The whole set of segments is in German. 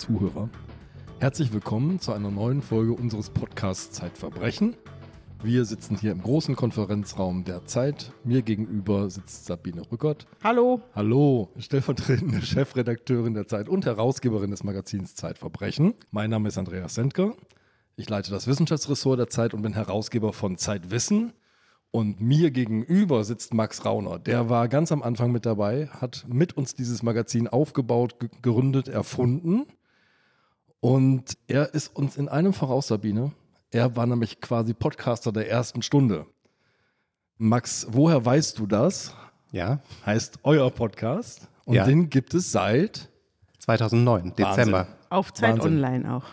Zuhörer, herzlich willkommen zu einer neuen Folge unseres Podcasts Zeitverbrechen. Wir sitzen hier im großen Konferenzraum der Zeit. Mir gegenüber sitzt Sabine Rückert. Hallo. Hallo, stellvertretende Chefredakteurin der Zeit und Herausgeberin des Magazins Zeitverbrechen. Mein Name ist Andreas Sendker. Ich leite das Wissenschaftsressort der Zeit und bin Herausgeber von Zeitwissen. Und mir gegenüber sitzt Max Rauner. Der war ganz am Anfang mit dabei, hat mit uns dieses Magazin aufgebaut, gegründet, erfunden. Und er ist uns in einem voraus, Sabine. Er war nämlich quasi Podcaster der ersten Stunde. Max, woher weißt du das? Ja. Heißt euer Podcast. Und Ja. den gibt es seit 2009, Dezember. Auf Zeit Wahnsinn. Online auch.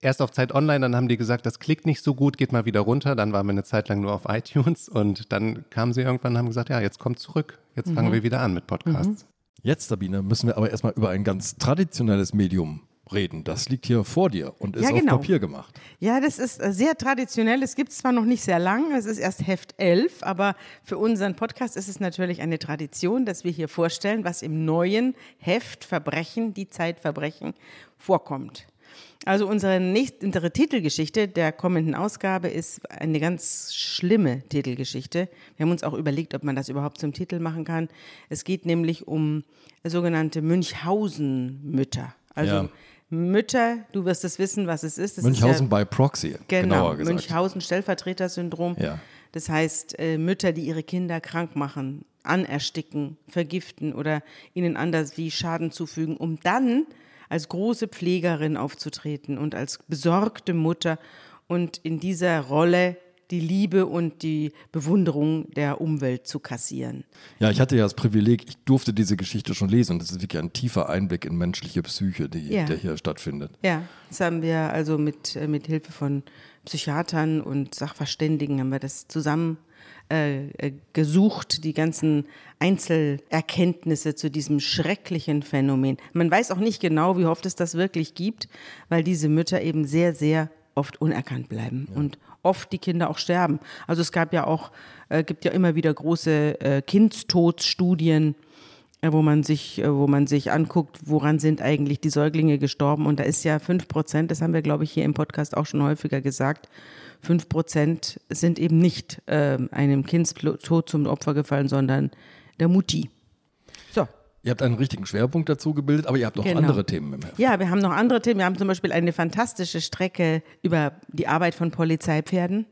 Erst auf Zeit Online, dann haben die gesagt, das klickt nicht so gut, geht mal wieder runter. Dann waren wir eine Zeit lang nur auf iTunes und dann kamen sie irgendwann und haben gesagt, ja, jetzt kommt zurück. Jetzt fangen wir wieder an mit Podcasts. Jetzt, Sabine, müssen wir aber erstmal über ein ganz traditionelles Medium reden. Das liegt hier vor dir und ist Ja, auf genau. Papier gemacht. Ja, das ist äh, sehr traditionell. Es gibt es zwar noch nicht sehr lang, es ist erst Heft 11, aber für unseren Podcast ist es natürlich eine Tradition, dass wir hier vorstellen, was im neuen Heft Verbrechen, die Zeitverbrechen vorkommt. Also unsere, nächste, unsere Titelgeschichte der kommenden Ausgabe ist eine ganz schlimme Titelgeschichte. Wir haben uns auch überlegt, ob man das überhaupt zum Titel machen kann. Es geht nämlich um sogenannte Münchhausen-Mütter. Also Ja. Mütter, du wirst es wissen, was es ist. Das Münchhausen ist ja, bei Proxy, genau, genauer gesagt. Münchhausen Stellvertreter-Syndrom. Ja. Das heißt, äh, Mütter, die ihre Kinder krank machen, anersticken, vergiften oder ihnen anders wie Schaden zufügen, um dann als große Pflegerin aufzutreten und als besorgte Mutter und in dieser Rolle die Liebe und die Bewunderung der Umwelt zu kassieren. Ja, ich hatte ja das Privileg, ich durfte diese Geschichte schon lesen und das ist wirklich ein tiefer Einblick in menschliche Psyche, die, Ja. der hier stattfindet. Ja, das haben wir also mit, äh, mit Hilfe von Psychiatern und Sachverständigen haben wir das zusammen äh, äh, gesucht, die ganzen Einzelerkenntnisse zu diesem schrecklichen Phänomen. Man weiß auch nicht genau, wie oft es das wirklich gibt, weil diese Mütter eben sehr, sehr oft unerkannt bleiben und oft die Kinder auch sterben. Also es gab ja auch, äh, gibt ja immer wieder große äh, Kindstodsstudien, äh, wo man sich, äh, wo man sich anguckt, woran sind eigentlich die Säuglinge gestorben. Und da ist ja fünf Prozent, das haben wir, glaube ich, hier im Podcast auch schon häufiger gesagt, fünf Prozent sind eben nicht äh, einem Kindstod zum Opfer gefallen, sondern der Mutti. Ihr habt einen richtigen Schwerpunkt dazu gebildet, aber ihr habt noch Genau. andere Themen im Heft. Ja, wir haben noch andere Themen. Wir haben zum Beispiel eine fantastische Strecke über die Arbeit von Polizeipferden.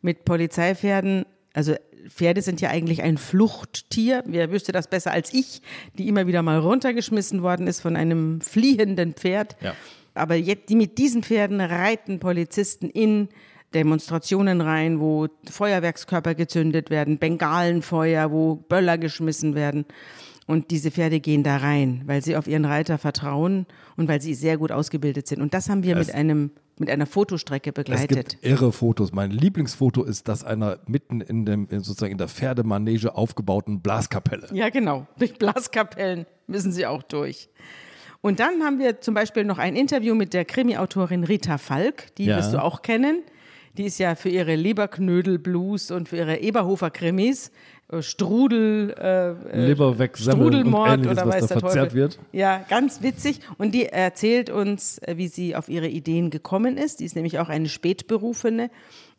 Mit Polizeipferden, also Pferde sind ja eigentlich ein Fluchttier. Wer wüsste das besser als ich, die immer wieder mal runtergeschmissen worden ist von einem fliehenden Pferd. Ja. Aber jetzt, die mit diesen Pferden reiten Polizisten in Demonstrationen rein, wo Feuerwerkskörper gezündet werden, Bengalenfeuer, wo Böller geschmissen werden. Und diese Pferde gehen da rein, weil sie auf ihren Reiter vertrauen und weil sie sehr gut ausgebildet sind. Und das haben wir Es- mit einem mit einer Fotostrecke Es begleitet. gibt irre Fotos. Mein Lieblingsfoto ist das einer mitten in dem sozusagen in der Pferdemanege aufgebauten Blaskapelle. Ja, genau. Durch Blaskapellen müssen sie auch durch. Und dann haben wir zum Beispiel noch ein Interview mit der Krimi-Autorin Rita Falk. Die Ja. wirst du auch kennen. Die ist ja für ihre Leberknödel-Blues und für ihre Eberhofer-Krimis, Strudel, äh, äh, Leber weg, Strudelmord oder was weiß da der verzerrt Teufel. wird. Ja, ganz witzig. Und die erzählt uns, äh, wie sie auf ihre Ideen gekommen ist. Die ist nämlich auch eine Spätberufene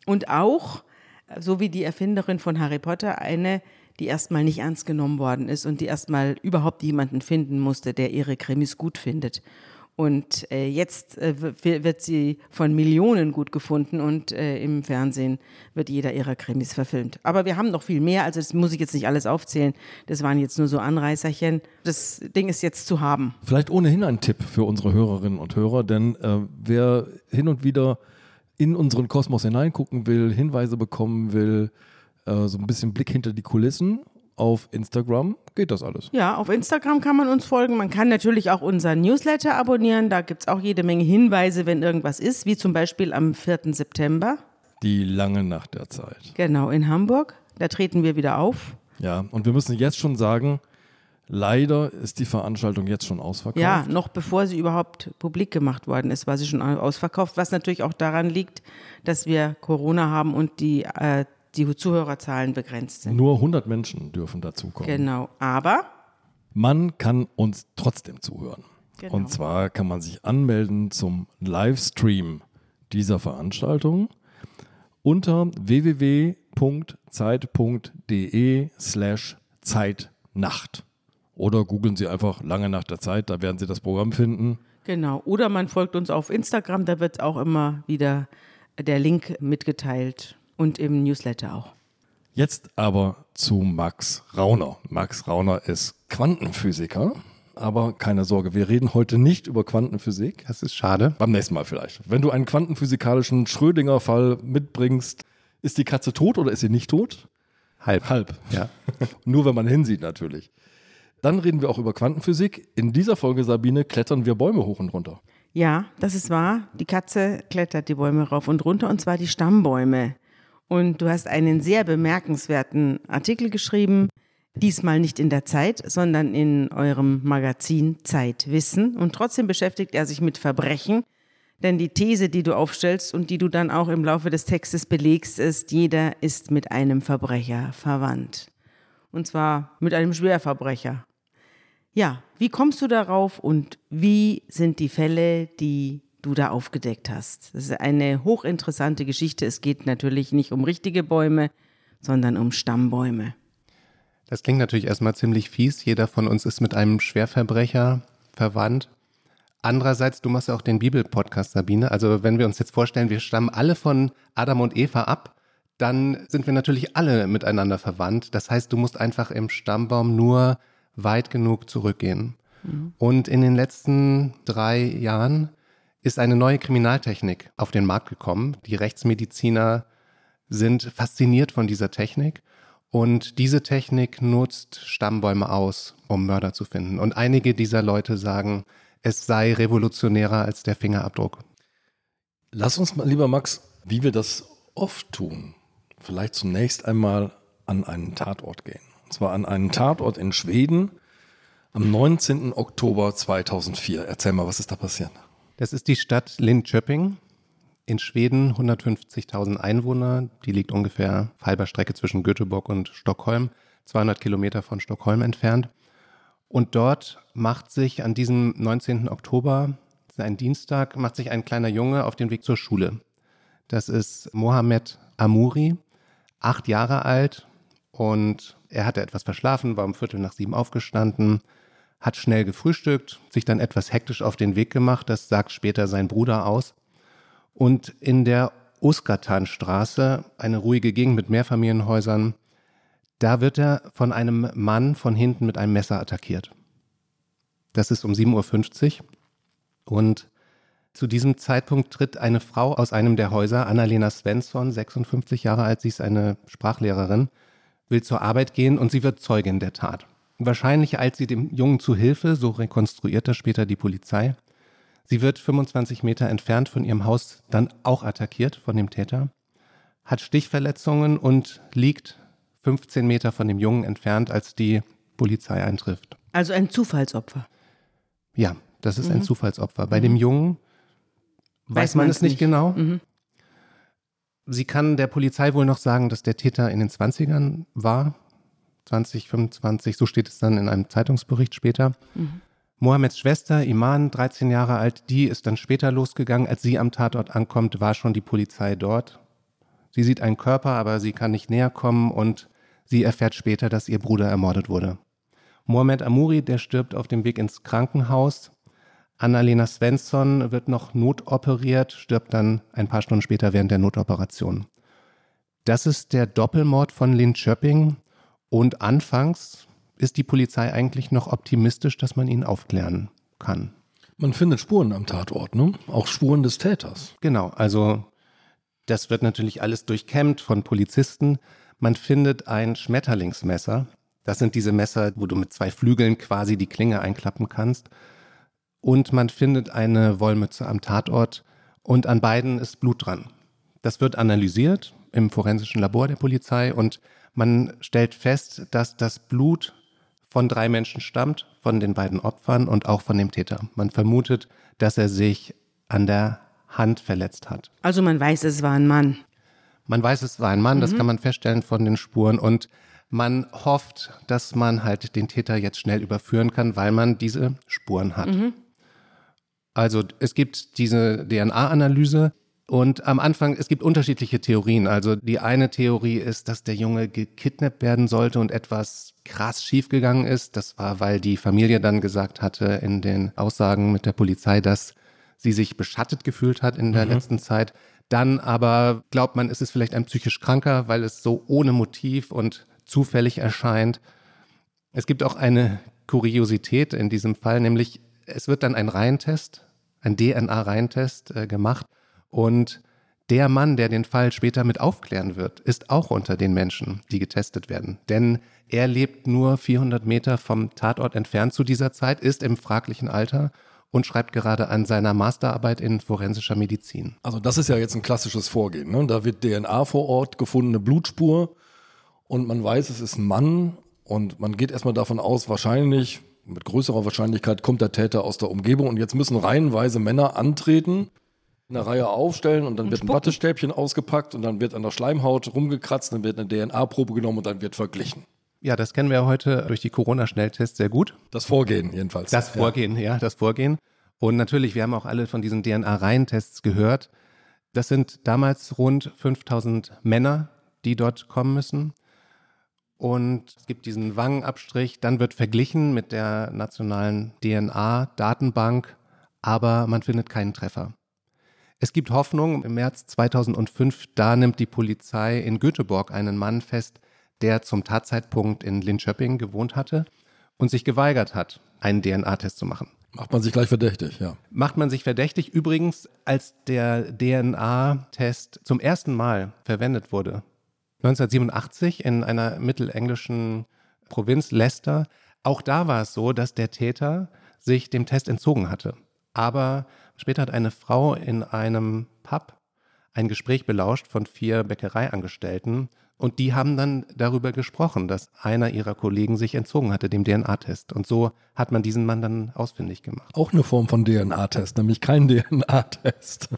und auch, äh, so wie die Erfinderin von Harry Potter, eine, die erstmal nicht ernst genommen worden ist und die erstmal überhaupt jemanden finden musste, der ihre Krimis gut findet. Und äh, jetzt äh, wird sie von Millionen gut gefunden und äh, im Fernsehen wird jeder ihrer Krimis verfilmt. Aber wir haben noch viel mehr, also das muss ich jetzt nicht alles aufzählen. Das waren jetzt nur so Anreißerchen. Das Ding ist jetzt zu haben. Vielleicht ohnehin ein Tipp für unsere Hörerinnen und Hörer, denn äh, wer hin und wieder in unseren Kosmos hineingucken will, Hinweise bekommen will, äh, so ein bisschen Blick hinter die Kulissen auf Instagram, geht das alles. Ja, auf Instagram kann man uns folgen. Man kann natürlich auch unseren Newsletter abonnieren. Da gibt es auch jede Menge Hinweise, wenn irgendwas ist, wie zum Beispiel am 4. September. Die lange Nacht der Zeit. Genau, in Hamburg. Da treten wir wieder auf. Ja, und wir müssen jetzt schon sagen, leider ist die Veranstaltung jetzt schon ausverkauft. Ja, noch bevor sie überhaupt publik gemacht worden ist, war sie schon ausverkauft, was natürlich auch daran liegt, dass wir Corona haben und die, äh, die Zuhörerzahlen begrenzt sind. Nur 100 Menschen dürfen dazukommen. Genau, aber Man kann uns trotzdem zuhören. Genau. Und zwar kann man sich anmelden zum Livestream dieser Veranstaltung unter www.zeit.de slash Zeitnacht. Oder googeln Sie einfach lange nach der Zeit, da werden Sie das Programm finden. Genau. Oder man folgt uns auf Instagram, da wird auch immer wieder der Link mitgeteilt und im Newsletter auch. Jetzt aber zu Max Rauner. Max Rauner ist Quantenphysiker, aber keine Sorge, wir reden heute nicht über Quantenphysik. Das ist schade. Beim nächsten Mal vielleicht. Wenn du einen quantenphysikalischen Schrödinger-Fall mitbringst, ist die Katze tot oder ist sie nicht tot? Halb. Halb. Ja. Nur wenn man hinsieht natürlich. Dann reden wir auch über Quantenphysik. In dieser Folge, Sabine, klettern wir Bäume hoch und runter. Ja, das ist wahr. Die Katze klettert die Bäume rauf und runter und zwar die Stammbäume. Und du hast einen sehr bemerkenswerten Artikel geschrieben, diesmal nicht in der Zeit, sondern in eurem Magazin Zeitwissen. Und trotzdem beschäftigt er sich mit Verbrechen, denn die These, die du aufstellst und die du dann auch im Laufe des Textes belegst, ist, jeder ist mit einem Verbrecher verwandt. Und zwar mit einem Schwerverbrecher. Ja, wie kommst du darauf und wie sind die Fälle, die du da aufgedeckt hast? Das ist eine hochinteressante Geschichte. Es geht natürlich nicht um richtige Bäume, sondern um Stammbäume. Das klingt natürlich erstmal ziemlich fies. Jeder von uns ist mit einem Schwerverbrecher verwandt. Andererseits, du machst ja auch den Bibel-Podcast, Sabine. Also wenn wir uns jetzt vorstellen, wir stammen alle von Adam und Eva ab, dann sind wir natürlich alle miteinander verwandt. Das heißt, du musst einfach im Stammbaum nur weit genug zurückgehen. Mhm. Und in den letzten drei Jahren ist eine neue Kriminaltechnik auf den Markt gekommen. Die Rechtsmediziner sind fasziniert von dieser Technik. Und diese Technik nutzt Stammbäume aus, um Mörder zu finden. Und einige dieser Leute sagen, es sei revolutionärer als der Fingerabdruck. Lass uns mal, lieber Max, wie wir das oft tun, vielleicht zunächst einmal an einen Tatort gehen. Und zwar an einen Tatort in Schweden am 19. Oktober 2004. Erzähl mal, was ist da passiert? Das ist die Stadt Linköping in Schweden, 150.000 Einwohner. Die liegt ungefähr halber Strecke zwischen Göteborg und Stockholm, 200 Kilometer von Stockholm entfernt. Und dort macht sich an diesem 19. Oktober, ein Dienstag, macht sich ein kleiner Junge auf den Weg zur Schule. Das ist Mohamed Amuri, acht Jahre alt und er hatte etwas verschlafen, war um Viertel nach sieben aufgestanden, hat schnell gefrühstückt, sich dann etwas hektisch auf den Weg gemacht, das sagt später sein Bruder aus. Und in der Uskatan-Straße, eine ruhige Gegend mit Mehrfamilienhäusern, da wird er von einem Mann von hinten mit einem Messer attackiert. Das ist um 7.50 Uhr. Und zu diesem Zeitpunkt tritt eine Frau aus einem der Häuser, Annalena Svensson, 56 Jahre alt, sie ist eine Sprachlehrerin, will zur Arbeit gehen und sie wird Zeugin der Tat. Wahrscheinlich eilt sie dem Jungen zu Hilfe, so rekonstruiert das später die Polizei. Sie wird 25 Meter entfernt von ihrem Haus dann auch attackiert von dem Täter, hat Stichverletzungen und liegt 15 Meter von dem Jungen entfernt, als die Polizei eintrifft. Also ein Zufallsopfer. Ja, das ist mhm. ein Zufallsopfer. Bei mhm. dem Jungen weiß, weiß man es nicht, nicht. genau. Mhm. Sie kann der Polizei wohl noch sagen, dass der Täter in den 20ern war. 2025, so steht es dann in einem Zeitungsbericht später. Mhm. Mohammeds Schwester, Iman, 13 Jahre alt, die ist dann später losgegangen. Als sie am Tatort ankommt, war schon die Polizei dort. Sie sieht einen Körper, aber sie kann nicht näher kommen und sie erfährt später, dass ihr Bruder ermordet wurde. Mohamed Amuri, der stirbt auf dem Weg ins Krankenhaus. Annalena Svensson wird noch notoperiert, stirbt dann ein paar Stunden später während der Notoperation. Das ist der Doppelmord von Lynn Schöpping. Und anfangs ist die Polizei eigentlich noch optimistisch, dass man ihn aufklären kann. Man findet Spuren am Tatort, ne? Auch Spuren des Täters. Genau, also das wird natürlich alles durchkämmt von Polizisten. Man findet ein Schmetterlingsmesser. Das sind diese Messer, wo du mit zwei Flügeln quasi die Klinge einklappen kannst. Und man findet eine Wollmütze am Tatort und an beiden ist Blut dran. Das wird analysiert im forensischen Labor der Polizei und man stellt fest, dass das Blut von drei Menschen stammt, von den beiden Opfern und auch von dem Täter. Man vermutet, dass er sich an der Hand verletzt hat. Also man weiß, es war ein Mann. Man weiß, es war ein Mann, mhm. das kann man feststellen von den Spuren und man hofft, dass man halt den Täter jetzt schnell überführen kann, weil man diese Spuren hat. Mhm. Also es gibt diese DNA-Analyse und am Anfang, es gibt unterschiedliche Theorien. Also die eine Theorie ist, dass der Junge gekidnappt werden sollte und etwas krass schiefgegangen ist. Das war, weil die Familie dann gesagt hatte in den Aussagen mit der Polizei, dass sie sich beschattet gefühlt hat in der mhm. letzten Zeit. Dann aber glaubt man, ist es vielleicht ein psychisch Kranker, weil es so ohne Motiv und zufällig erscheint. Es gibt auch eine Kuriosität in diesem Fall, nämlich es wird dann ein Reihentest, ein DNA-Reihentest äh, gemacht und der Mann, der den Fall später mit aufklären wird, ist auch unter den Menschen, die getestet werden. Denn er lebt nur 400 Meter vom Tatort entfernt zu dieser Zeit, ist im fraglichen Alter und schreibt gerade an seiner Masterarbeit in forensischer Medizin. Also das ist ja jetzt ein klassisches Vorgehen. Ne? Da wird DNA vor Ort gefunden, eine Blutspur und man weiß, es ist ein Mann und man geht erstmal davon aus, wahrscheinlich, mit größerer Wahrscheinlichkeit kommt der Täter aus der Umgebung und jetzt müssen reihenweise Männer antreten, in der Reihe aufstellen und dann und wird ein Wattestäbchen ausgepackt und dann wird an der Schleimhaut rumgekratzt, dann wird eine DNA-Probe genommen und dann wird verglichen. Ja, das kennen wir heute durch die Corona-Schnelltests sehr gut. Das Vorgehen jedenfalls. Das Vorgehen, ja. ja, das Vorgehen. Und natürlich, wir haben auch alle von diesen DNA-Reihentests gehört. Das sind damals rund 5000 Männer, die dort kommen müssen. Und es gibt diesen Wangenabstrich, dann wird verglichen mit der nationalen DNA-Datenbank, aber man findet keinen Treffer. Es gibt Hoffnung. Im März 2005, da nimmt die Polizei in Göteborg einen Mann fest, der zum Tatzeitpunkt in Linköping gewohnt hatte und sich geweigert hat, einen DNA-Test zu machen. Macht man sich gleich verdächtig, ja. Macht man sich verdächtig. Übrigens, als der DNA-Test zum ersten Mal verwendet wurde, 1987 in einer mittelenglischen Provinz Leicester, auch da war es so, dass der Täter sich dem Test entzogen hatte. Aber später hat eine Frau in einem Pub ein Gespräch belauscht von vier Bäckereiangestellten und die haben dann darüber gesprochen, dass einer ihrer Kollegen sich entzogen hatte, dem DNA-Test. Und so hat man diesen Mann dann ausfindig gemacht. Auch eine Form von DNA-Test, nämlich kein DNA-Test.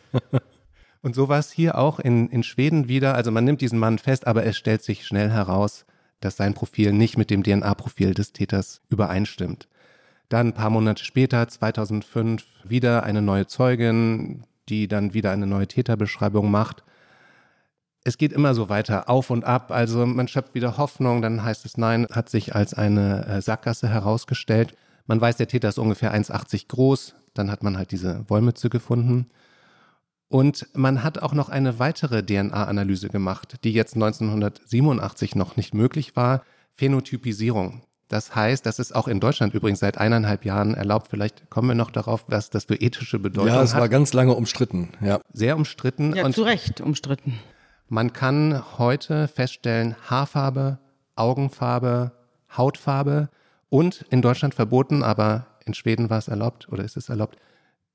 und so war es hier auch in, in Schweden wieder. Also man nimmt diesen Mann fest, aber es stellt sich schnell heraus, dass sein Profil nicht mit dem DNA-Profil des Täters übereinstimmt. Dann ein paar Monate später, 2005, wieder eine neue Zeugin, die dann wieder eine neue Täterbeschreibung macht es geht immer so weiter, auf und ab. Also man schöpft wieder Hoffnung, dann heißt es nein, hat sich als eine äh, Sackgasse herausgestellt. Man weiß, der Täter ist ungefähr 1,80 groß. Dann hat man halt diese Wollmütze gefunden. Und man hat auch noch eine weitere DNA-Analyse gemacht, die jetzt 1987 noch nicht möglich war. Phänotypisierung. Das heißt, das ist auch in Deutschland übrigens seit eineinhalb Jahren erlaubt. Vielleicht kommen wir noch darauf, was das für ethische Bedeutung hat. Ja, es war ganz lange umstritten. Ja. Sehr umstritten. Ja, und zu Recht umstritten. Man kann heute feststellen, Haarfarbe, Augenfarbe, Hautfarbe und in Deutschland verboten, aber in Schweden war es erlaubt oder ist es erlaubt,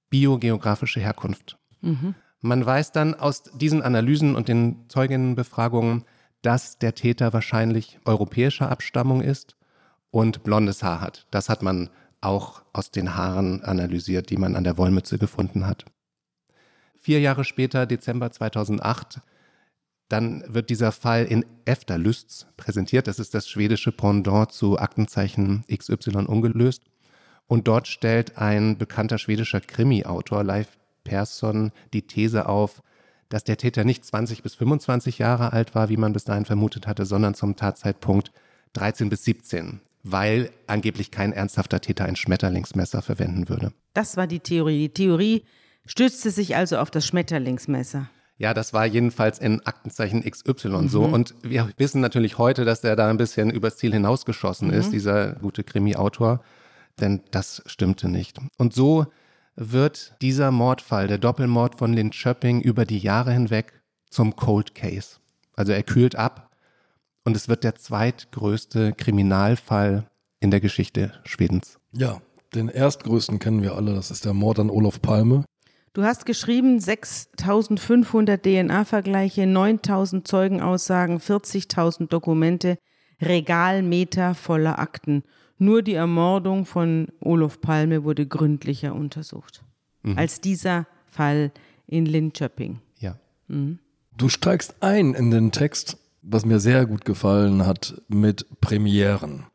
biogeografische Herkunft. Mhm. Man weiß dann aus diesen Analysen und den Zeuginnenbefragungen, dass der Täter wahrscheinlich europäischer Abstammung ist und blondes Haar hat. Das hat man auch aus den Haaren analysiert, die man an der Wollmütze gefunden hat. Vier Jahre später, Dezember 2008, dann wird dieser Fall in Efterlysts präsentiert. Das ist das schwedische Pendant zu Aktenzeichen XY ungelöst. Und dort stellt ein bekannter schwedischer Krimi-Autor, Leif Persson, die These auf, dass der Täter nicht 20 bis 25 Jahre alt war, wie man bis dahin vermutet hatte, sondern zum Tatzeitpunkt 13 bis 17, weil angeblich kein ernsthafter Täter ein Schmetterlingsmesser verwenden würde. Das war die Theorie. Die Theorie stützte sich also auf das Schmetterlingsmesser. Ja, das war jedenfalls in Aktenzeichen XY mhm. so. Und wir wissen natürlich heute, dass der da ein bisschen übers Ziel hinausgeschossen mhm. ist, dieser gute Krimi-Autor. Denn das stimmte nicht. Und so wird dieser Mordfall, der Doppelmord von Lynn Schöpping, über die Jahre hinweg zum Cold Case. Also er kühlt ab und es wird der zweitgrößte Kriminalfall in der Geschichte Schwedens. Ja, den erstgrößten kennen wir alle, das ist der Mord an Olof Palme. Du hast geschrieben 6500 DNA-Vergleiche, 9000 Zeugenaussagen, 40.000 Dokumente, Regalmeter voller Akten. Nur die Ermordung von Olof Palme wurde gründlicher untersucht mhm. als dieser Fall in Linköping. Ja. Mhm. Du steigst ein in den Text, was mir sehr gut gefallen hat, mit Premieren.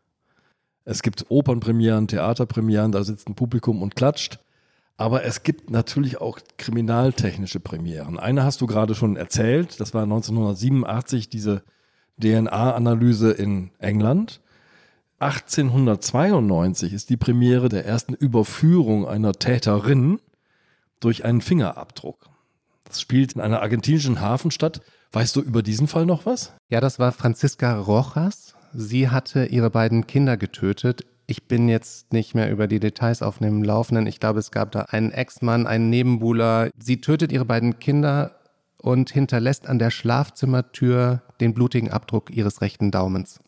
Es gibt Opernpremieren, Theaterpremieren, da sitzt ein Publikum und klatscht. Aber es gibt natürlich auch kriminaltechnische Premieren. Eine hast du gerade schon erzählt, das war 1987 diese DNA-Analyse in England. 1892 ist die Premiere der ersten Überführung einer Täterin durch einen Fingerabdruck. Das spielt in einer argentinischen Hafenstadt. Weißt du über diesen Fall noch was? Ja, das war Franziska Rojas. Sie hatte ihre beiden Kinder getötet. Ich bin jetzt nicht mehr über die Details auf dem Laufenden. Ich glaube, es gab da einen Ex-Mann, einen Nebenbuhler. Sie tötet ihre beiden Kinder und hinterlässt an der Schlafzimmertür den blutigen Abdruck ihres rechten Daumens.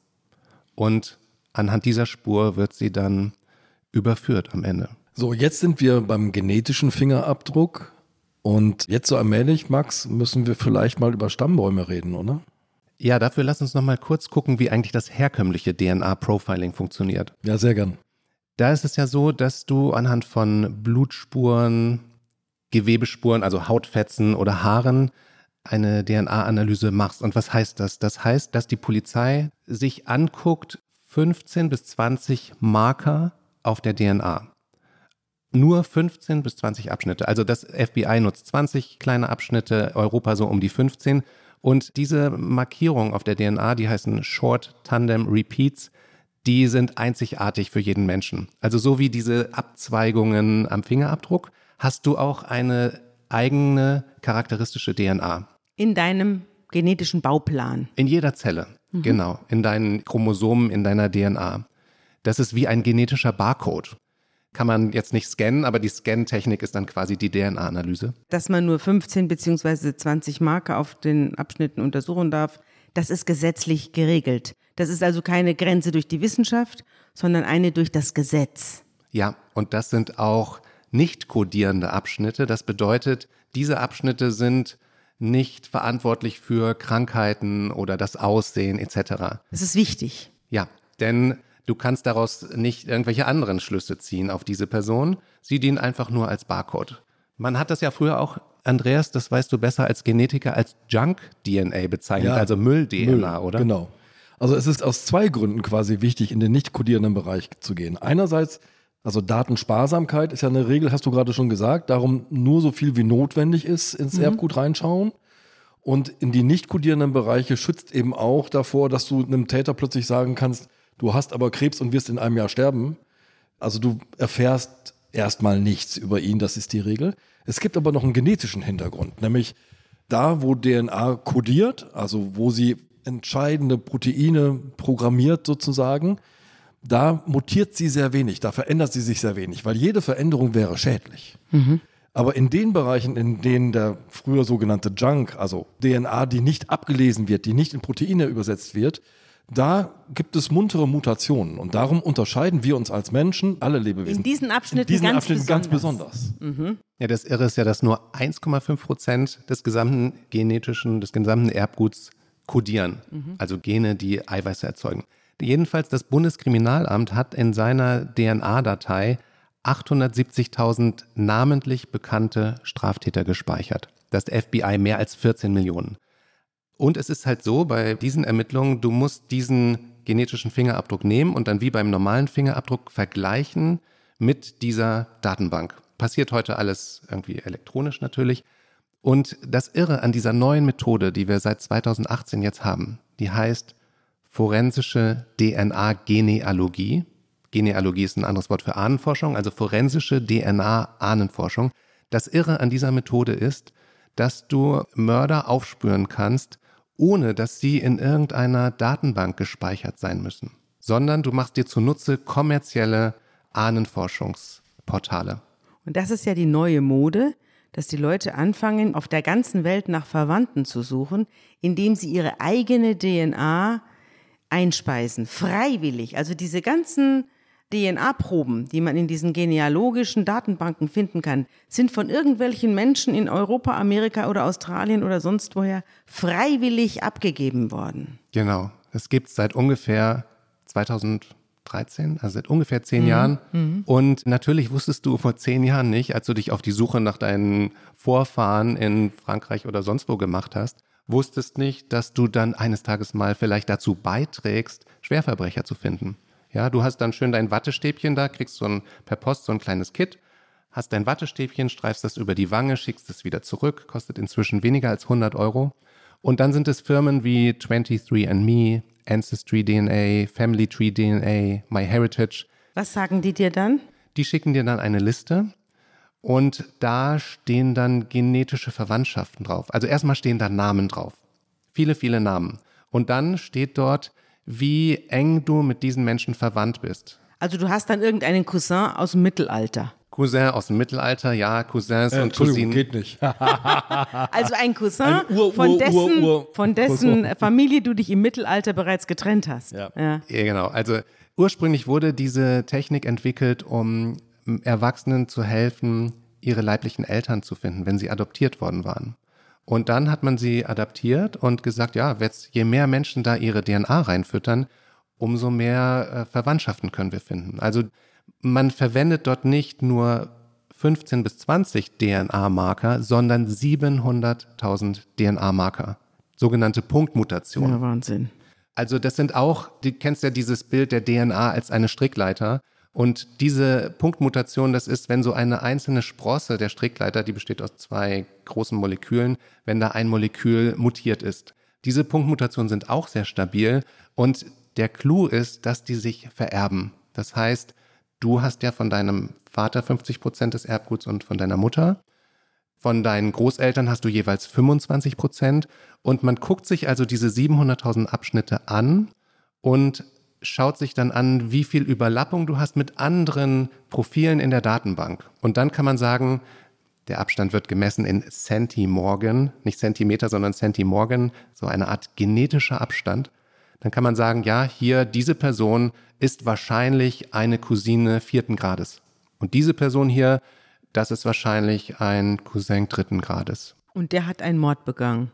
Und anhand dieser Spur wird sie dann überführt am Ende. So, jetzt sind wir beim genetischen Fingerabdruck. Und jetzt so allmählich, Max, müssen wir vielleicht mal über Stammbäume reden, oder? Ja, dafür lass uns noch mal kurz gucken, wie eigentlich das herkömmliche DNA-Profiling funktioniert. Ja, sehr gern. Da ist es ja so, dass du anhand von Blutspuren, Gewebespuren, also Hautfetzen oder Haaren eine DNA-Analyse machst. Und was heißt das? Das heißt, dass die Polizei sich anguckt, 15 bis 20 Marker auf der DNA. Nur 15 bis 20 Abschnitte. Also das FBI nutzt 20 kleine Abschnitte, Europa so um die 15. Und diese Markierungen auf der DNA, die heißen Short Tandem Repeats, die sind einzigartig für jeden Menschen. Also so wie diese Abzweigungen am Fingerabdruck, hast du auch eine eigene charakteristische DNA. In deinem genetischen Bauplan. In jeder Zelle, mhm. genau. In deinen Chromosomen, in deiner DNA. Das ist wie ein genetischer Barcode. Kann man jetzt nicht scannen, aber die Scan-Technik ist dann quasi die DNA-Analyse. Dass man nur 15 bzw. 20 Marker auf den Abschnitten untersuchen darf, das ist gesetzlich geregelt. Das ist also keine Grenze durch die Wissenschaft, sondern eine durch das Gesetz. Ja, und das sind auch nicht kodierende Abschnitte. Das bedeutet, diese Abschnitte sind nicht verantwortlich für Krankheiten oder das Aussehen etc. Das ist wichtig. Ja, denn du kannst daraus nicht irgendwelche anderen Schlüsse ziehen auf diese Person. Sie dienen einfach nur als Barcode. Man hat das ja früher auch, Andreas, das weißt du besser als Genetiker, als Junk-DNA bezeichnet, ja, also Müll-DNA, Müll, oder? Genau. Also es ist aus zwei Gründen quasi wichtig, in den nicht kodierenden Bereich zu gehen. Einerseits also Datensparsamkeit ist ja eine Regel, hast du gerade schon gesagt. Darum nur so viel wie notwendig ist ins mhm. Erbgut reinschauen. Und in die nicht kodierenden Bereiche schützt eben auch davor, dass du einem Täter plötzlich sagen kannst, du hast aber Krebs und wirst in einem Jahr sterben. Also du erfährst erstmal nichts über ihn, das ist die Regel. Es gibt aber noch einen genetischen Hintergrund, nämlich da, wo DNA kodiert, also wo sie entscheidende Proteine programmiert sozusagen, da mutiert sie sehr wenig, da verändert sie sich sehr wenig, weil jede Veränderung wäre schädlich. Mhm. Aber in den Bereichen, in denen der früher sogenannte Junk, also DNA, die nicht abgelesen wird, die nicht in Proteine übersetzt wird, da gibt es muntere Mutationen. Und darum unterscheiden wir uns als Menschen, alle Lebewesen. In diesen Abschnitten, in diesen ganz, Abschnitten besonders. ganz besonders. Mhm. Ja, das Irre ist ja, dass nur 1,5 Prozent des gesamten genetischen, des gesamten Erbguts kodieren. Mhm. Also Gene, die Eiweiße erzeugen. Jedenfalls das Bundeskriminalamt hat in seiner DNA-Datei 870.000 namentlich bekannte Straftäter gespeichert. Das FBI mehr als 14 Millionen. Und es ist halt so bei diesen Ermittlungen, du musst diesen genetischen Fingerabdruck nehmen und dann wie beim normalen Fingerabdruck vergleichen mit dieser Datenbank. Passiert heute alles irgendwie elektronisch natürlich. Und das Irre an dieser neuen Methode, die wir seit 2018 jetzt haben, die heißt forensische DNA-Genealogie. Genealogie ist ein anderes Wort für Ahnenforschung, also forensische DNA-Ahnenforschung. Das Irre an dieser Methode ist, dass du Mörder aufspüren kannst, ohne dass sie in irgendeiner Datenbank gespeichert sein müssen, sondern du machst dir zunutze kommerzielle Ahnenforschungsportale. Und das ist ja die neue Mode, dass die Leute anfangen, auf der ganzen Welt nach Verwandten zu suchen, indem sie ihre eigene DNA einspeisen, freiwillig. Also diese ganzen DNA-Proben, die man in diesen genealogischen Datenbanken finden kann, sind von irgendwelchen Menschen in Europa, Amerika oder Australien oder sonst woher freiwillig abgegeben worden. Genau. Es gibt seit ungefähr 2013, also seit ungefähr zehn mhm. Jahren. Mhm. Und natürlich wusstest du vor zehn Jahren nicht, als du dich auf die Suche nach deinen Vorfahren in Frankreich oder sonst wo gemacht hast, wusstest nicht, dass du dann eines Tages mal vielleicht dazu beiträgst, Schwerverbrecher zu finden. Ja, du hast dann schön dein Wattestäbchen da, kriegst so ein, per Post so ein kleines Kit, hast dein Wattestäbchen, streifst das über die Wange, schickst es wieder zurück, kostet inzwischen weniger als 100 Euro. Und dann sind es Firmen wie 23andMe, Ancestry DNA, Family Tree DNA, MyHeritage. Was sagen die dir dann? Die schicken dir dann eine Liste und da stehen dann genetische Verwandtschaften drauf. Also erstmal stehen da Namen drauf. Viele, viele Namen. Und dann steht dort, wie eng du mit diesen Menschen verwandt bist. Also du hast dann irgendeinen Cousin aus dem Mittelalter. Cousin aus dem Mittelalter, ja, Cousins Äh, und Cousinen. geht nicht. Also ein Cousin, Ein Ur- von dessen, Ur- Ur- von dessen. Familie du dich im Mittelalter bereits getrennt hast. Ja. ja. Ja, genau. Also ursprünglich wurde diese Technik entwickelt, um Erwachsenen zu helfen, ihre leiblichen Eltern zu finden, wenn sie adoptiert worden waren. Und dann hat man sie adaptiert und gesagt, ja, jetzt, je mehr Menschen da ihre DNA reinfüttern, umso mehr äh, Verwandtschaften können wir finden. Also man verwendet dort nicht nur 15 bis 20 DNA-Marker, sondern 700.000 DNA-Marker, sogenannte Punktmutationen. Ja, Wahnsinn. Also das sind auch, du kennst ja dieses Bild der DNA als eine Strickleiter. Und diese Punktmutation, das ist, wenn so eine einzelne Sprosse der Strickleiter, die besteht aus zwei großen Molekülen, wenn da ein Molekül mutiert ist. Diese Punktmutationen sind auch sehr stabil und der Clou ist, dass die sich vererben. Das heißt, du hast ja von deinem Vater 50 Prozent des Erbguts und von deiner Mutter. Von deinen Großeltern hast du jeweils 25 Prozent. Und man guckt sich also diese 700.000 Abschnitte an und schaut sich dann an, wie viel Überlappung du hast mit anderen Profilen in der Datenbank. Und dann kann man sagen, der Abstand wird gemessen in Centimorgan, nicht Zentimeter, sondern Centimorgan, so eine Art genetischer Abstand. Dann kann man sagen, ja, hier, diese Person ist wahrscheinlich eine Cousine vierten Grades. Und diese Person hier, das ist wahrscheinlich ein Cousin dritten Grades. Und der hat einen Mord begangen.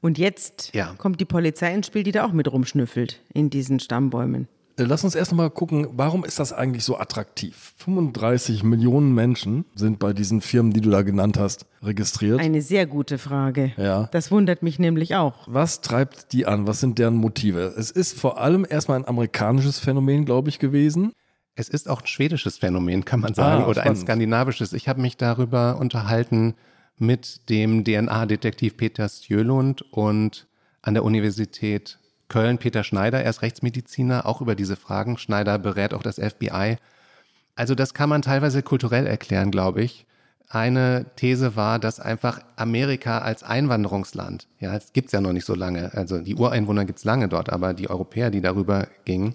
Und jetzt Ja. kommt die Polizei ins Spiel, die da auch mit rumschnüffelt in diesen Stammbäumen. Äh, Lass uns erst mal gucken, warum ist das eigentlich so attraktiv? 35 Millionen Menschen sind bei diesen Firmen, die du da genannt hast, registriert. Eine sehr gute Frage. Ja. Das wundert mich nämlich auch. Was treibt die an? Was sind deren Motive? Es ist vor allem erstmal ein amerikanisches Phänomen, glaube ich, gewesen. Es ist auch ein schwedisches Phänomen, kann man sagen, Ah, oder ein spannend. skandinavisches. Ich habe mich darüber unterhalten mit dem DNA-Detektiv Peter Stjölund und an der Universität Köln Peter Schneider. Er ist Rechtsmediziner, auch über diese Fragen. Schneider berät auch das FBI. Also das kann man teilweise kulturell erklären, glaube ich. Eine These war, dass einfach Amerika als Einwanderungsland, ja, es gibt's ja noch nicht so lange, also die Ureinwohner gibt's lange dort, aber die Europäer, die darüber gingen,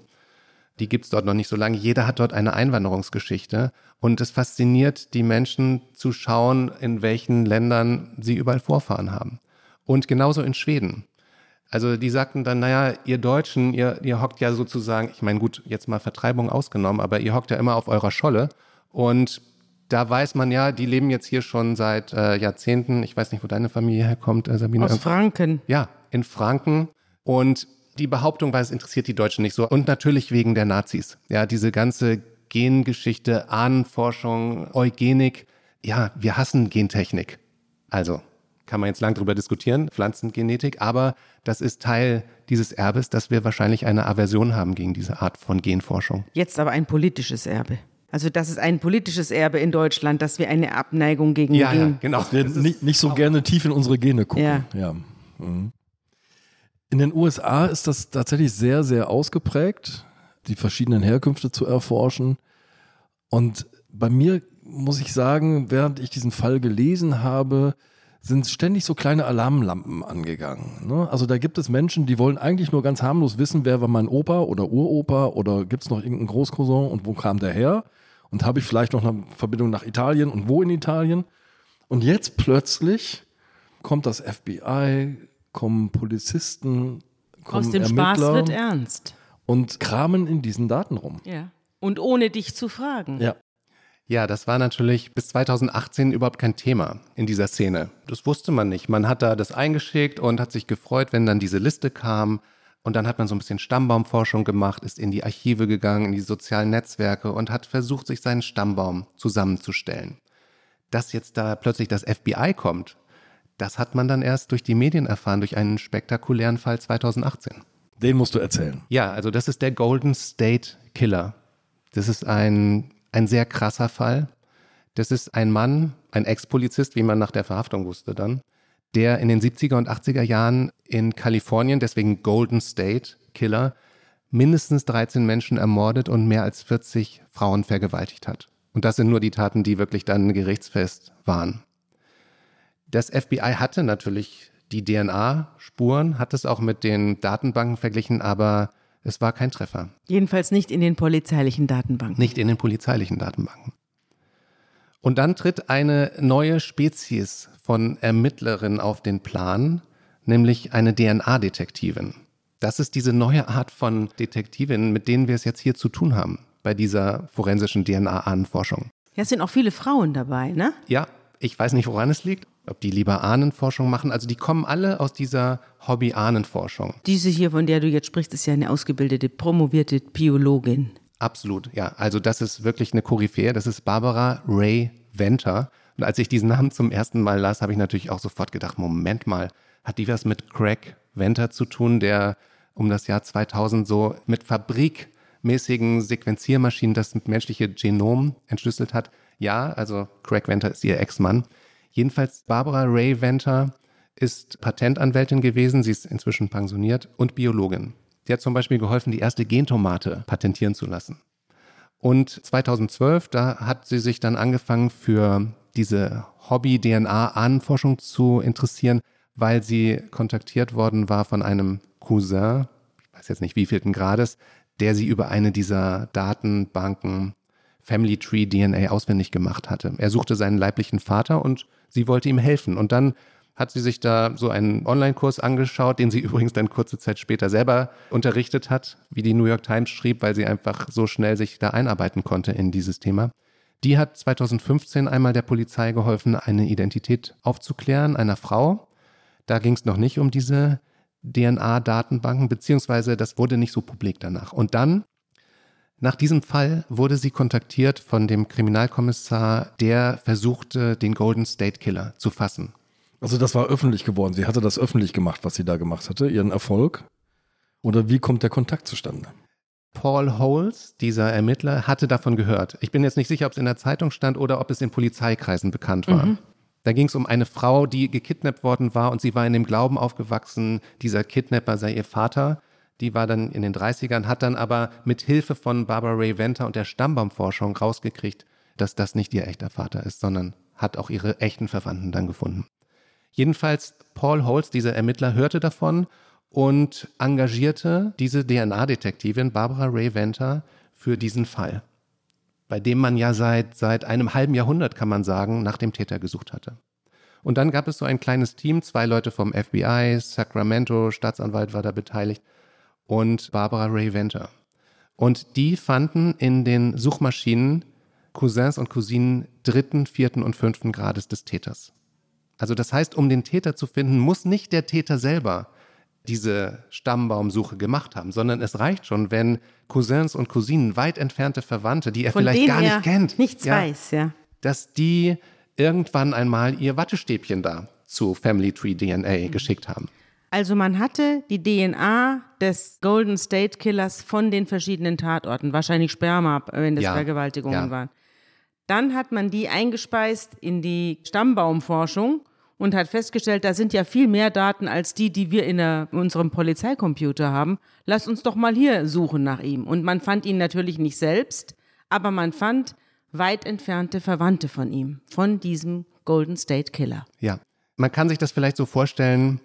die gibt's dort noch nicht so lange. Jeder hat dort eine Einwanderungsgeschichte und es fasziniert die Menschen zu schauen, in welchen Ländern sie überall Vorfahren haben. Und genauso in Schweden. Also die sagten dann, naja, ihr Deutschen, ihr, ihr hockt ja sozusagen, ich meine gut, jetzt mal Vertreibung ausgenommen, aber ihr hockt ja immer auf eurer Scholle und da weiß man ja, die leben jetzt hier schon seit äh, Jahrzehnten. Ich weiß nicht, wo deine Familie herkommt, äh, Sabine. Aus Franken. Ja, in Franken. Und die Behauptung war, es interessiert die Deutschen nicht so. Und natürlich wegen der Nazis. Ja, diese ganze Gengeschichte, Ahnenforschung, Eugenik. Ja, wir hassen Gentechnik. Also, kann man jetzt lang drüber diskutieren, Pflanzengenetik, aber das ist Teil dieses Erbes, dass wir wahrscheinlich eine Aversion haben gegen diese Art von Genforschung. Jetzt aber ein politisches Erbe. Also das ist ein politisches Erbe in Deutschland, dass wir eine Abneigung gegen Ja, ja, Gen genau. Wir Das ist- nicht, nicht so gerne tief in unsere Gene gucken. Ja. Ja. Mhm. In den USA ist das tatsächlich sehr, sehr ausgeprägt, die verschiedenen Herkünfte zu erforschen. Und bei mir muss ich sagen, während ich diesen Fall gelesen habe, sind ständig so kleine Alarmlampen angegangen. Ne? Also da gibt es Menschen, die wollen eigentlich nur ganz harmlos wissen, wer war mein Opa oder Uropa oder gibt es noch irgendeinen Großcousin und wo kam der her? Und habe ich vielleicht noch eine Verbindung nach Italien und wo in Italien? Und jetzt plötzlich kommt das FBI, kommen Polizisten, kommen Aus dem Spaß Ermittler wird ernst. und kramen in diesen Daten rum. Ja. Und ohne dich zu fragen. Ja. Ja, das war natürlich bis 2018 überhaupt kein Thema in dieser Szene. Das wusste man nicht. Man hat da das eingeschickt und hat sich gefreut, wenn dann diese Liste kam. Und dann hat man so ein bisschen Stammbaumforschung gemacht, ist in die Archive gegangen, in die sozialen Netzwerke und hat versucht, sich seinen Stammbaum zusammenzustellen. Dass jetzt da plötzlich das FBI kommt, das hat man dann erst durch die Medien erfahren, durch einen spektakulären Fall 2018. Den musst du erzählen. Ja, also das ist der Golden State Killer. Das ist ein, ein sehr krasser Fall. Das ist ein Mann, ein Ex-Polizist, wie man nach der Verhaftung wusste dann, der in den 70er und 80er Jahren in Kalifornien, deswegen Golden State Killer, mindestens 13 Menschen ermordet und mehr als 40 Frauen vergewaltigt hat. Und das sind nur die Taten, die wirklich dann gerichtsfest waren. Das FBI hatte natürlich die DNA-Spuren, hat es auch mit den Datenbanken verglichen, aber es war kein Treffer. Jedenfalls nicht in den polizeilichen Datenbanken. Nicht in den polizeilichen Datenbanken. Und dann tritt eine neue Spezies von Ermittlerin auf den Plan, nämlich eine DNA-Detektivin. Das ist diese neue Art von Detektivin, mit denen wir es jetzt hier zu tun haben, bei dieser forensischen DNA-Ahnenforschung. Ja, es sind auch viele Frauen dabei, ne? Ja, ich weiß nicht, woran es liegt, ob die lieber Ahnenforschung machen. Also die kommen alle aus dieser Hobby-Ahnenforschung. Diese hier, von der du jetzt sprichst, ist ja eine ausgebildete, promovierte Biologin. Absolut, ja. Also das ist wirklich eine Koryphäe. Das ist Barbara Ray Venter. Und als ich diesen Namen zum ersten Mal las, habe ich natürlich auch sofort gedacht, Moment mal, hat die was mit Craig Venter zu tun, der um das Jahr 2000 so mit fabrikmäßigen Sequenziermaschinen das menschliche Genom entschlüsselt hat. Ja, also Craig Venter ist ihr Ex-Mann. Jedenfalls Barbara Ray Venter ist Patentanwältin gewesen, sie ist inzwischen pensioniert und Biologin. Sie hat zum Beispiel geholfen, die erste Gentomate patentieren zu lassen. Und 2012, da hat sie sich dann angefangen für diese Hobby-DNA-Ahnenforschung zu interessieren, weil sie kontaktiert worden war von einem Cousin, ich weiß jetzt nicht wievielten Grades, der sie über eine dieser Datenbanken Family Tree DNA auswendig gemacht hatte. Er suchte seinen leiblichen Vater und sie wollte ihm helfen. Und dann hat sie sich da so einen Online-Kurs angeschaut, den sie übrigens dann kurze Zeit später selber unterrichtet hat, wie die New York Times schrieb, weil sie einfach so schnell sich da einarbeiten konnte in dieses Thema. Die hat 2015 einmal der Polizei geholfen, eine Identität aufzuklären, einer Frau. Da ging es noch nicht um diese DNA-Datenbanken, beziehungsweise das wurde nicht so publik danach. Und dann, nach diesem Fall, wurde sie kontaktiert von dem Kriminalkommissar, der versuchte, den Golden State Killer zu fassen. Also das war öffentlich geworden. Sie hatte das öffentlich gemacht, was sie da gemacht hatte, ihren Erfolg. Oder wie kommt der Kontakt zustande? Paul Holes, dieser Ermittler, hatte davon gehört. Ich bin jetzt nicht sicher, ob es in der Zeitung stand oder ob es in Polizeikreisen bekannt war. Mhm. Da ging es um eine Frau, die gekidnappt worden war und sie war in dem Glauben aufgewachsen, dieser Kidnapper sei ihr Vater. Die war dann in den 30ern, hat dann aber mit Hilfe von Barbara Ray Venter und der Stammbaumforschung rausgekriegt, dass das nicht ihr echter Vater ist, sondern hat auch ihre echten Verwandten dann gefunden. Jedenfalls Paul Holz, dieser Ermittler, hörte davon und engagierte diese DNA-Detektivin Barbara Ray Venter für diesen Fall bei dem man ja seit, seit einem halben Jahrhundert, kann man sagen, nach dem Täter gesucht hatte. Und dann gab es so ein kleines Team, zwei Leute vom FBI, Sacramento, Staatsanwalt war da beteiligt und Barbara Ray Venter. Und die fanden in den Suchmaschinen Cousins und Cousinen dritten, vierten und fünften Grades des Täters. Also das heißt, um den Täter zu finden, muss nicht der Täter selber diese Stammbaumsuche gemacht haben, sondern es reicht schon, wenn Cousins und Cousinen, weit entfernte Verwandte, die er Von vielleicht gar nicht kennt, nichts ja, weiß, ja. dass die irgendwann einmal ihr Wattestäbchen da zu Family Tree DNA mhm. geschickt haben. Also man hatte die DNA des Golden State Killers von den verschiedenen Tatorten, wahrscheinlich Sperma, wenn das ja, Vergewaltigungen ja. waren. Dann hat man die eingespeist in die Stammbaumforschung und hat festgestellt, da sind ja viel mehr Daten als die, die wir in, der, in unserem Polizeicomputer haben. Lass uns doch mal hier suchen nach ihm. Und man fand ihn natürlich nicht selbst, aber man fand weit entfernte Verwandte von ihm, von diesem Golden State Killer. Ja, man kann sich das vielleicht so vorstellen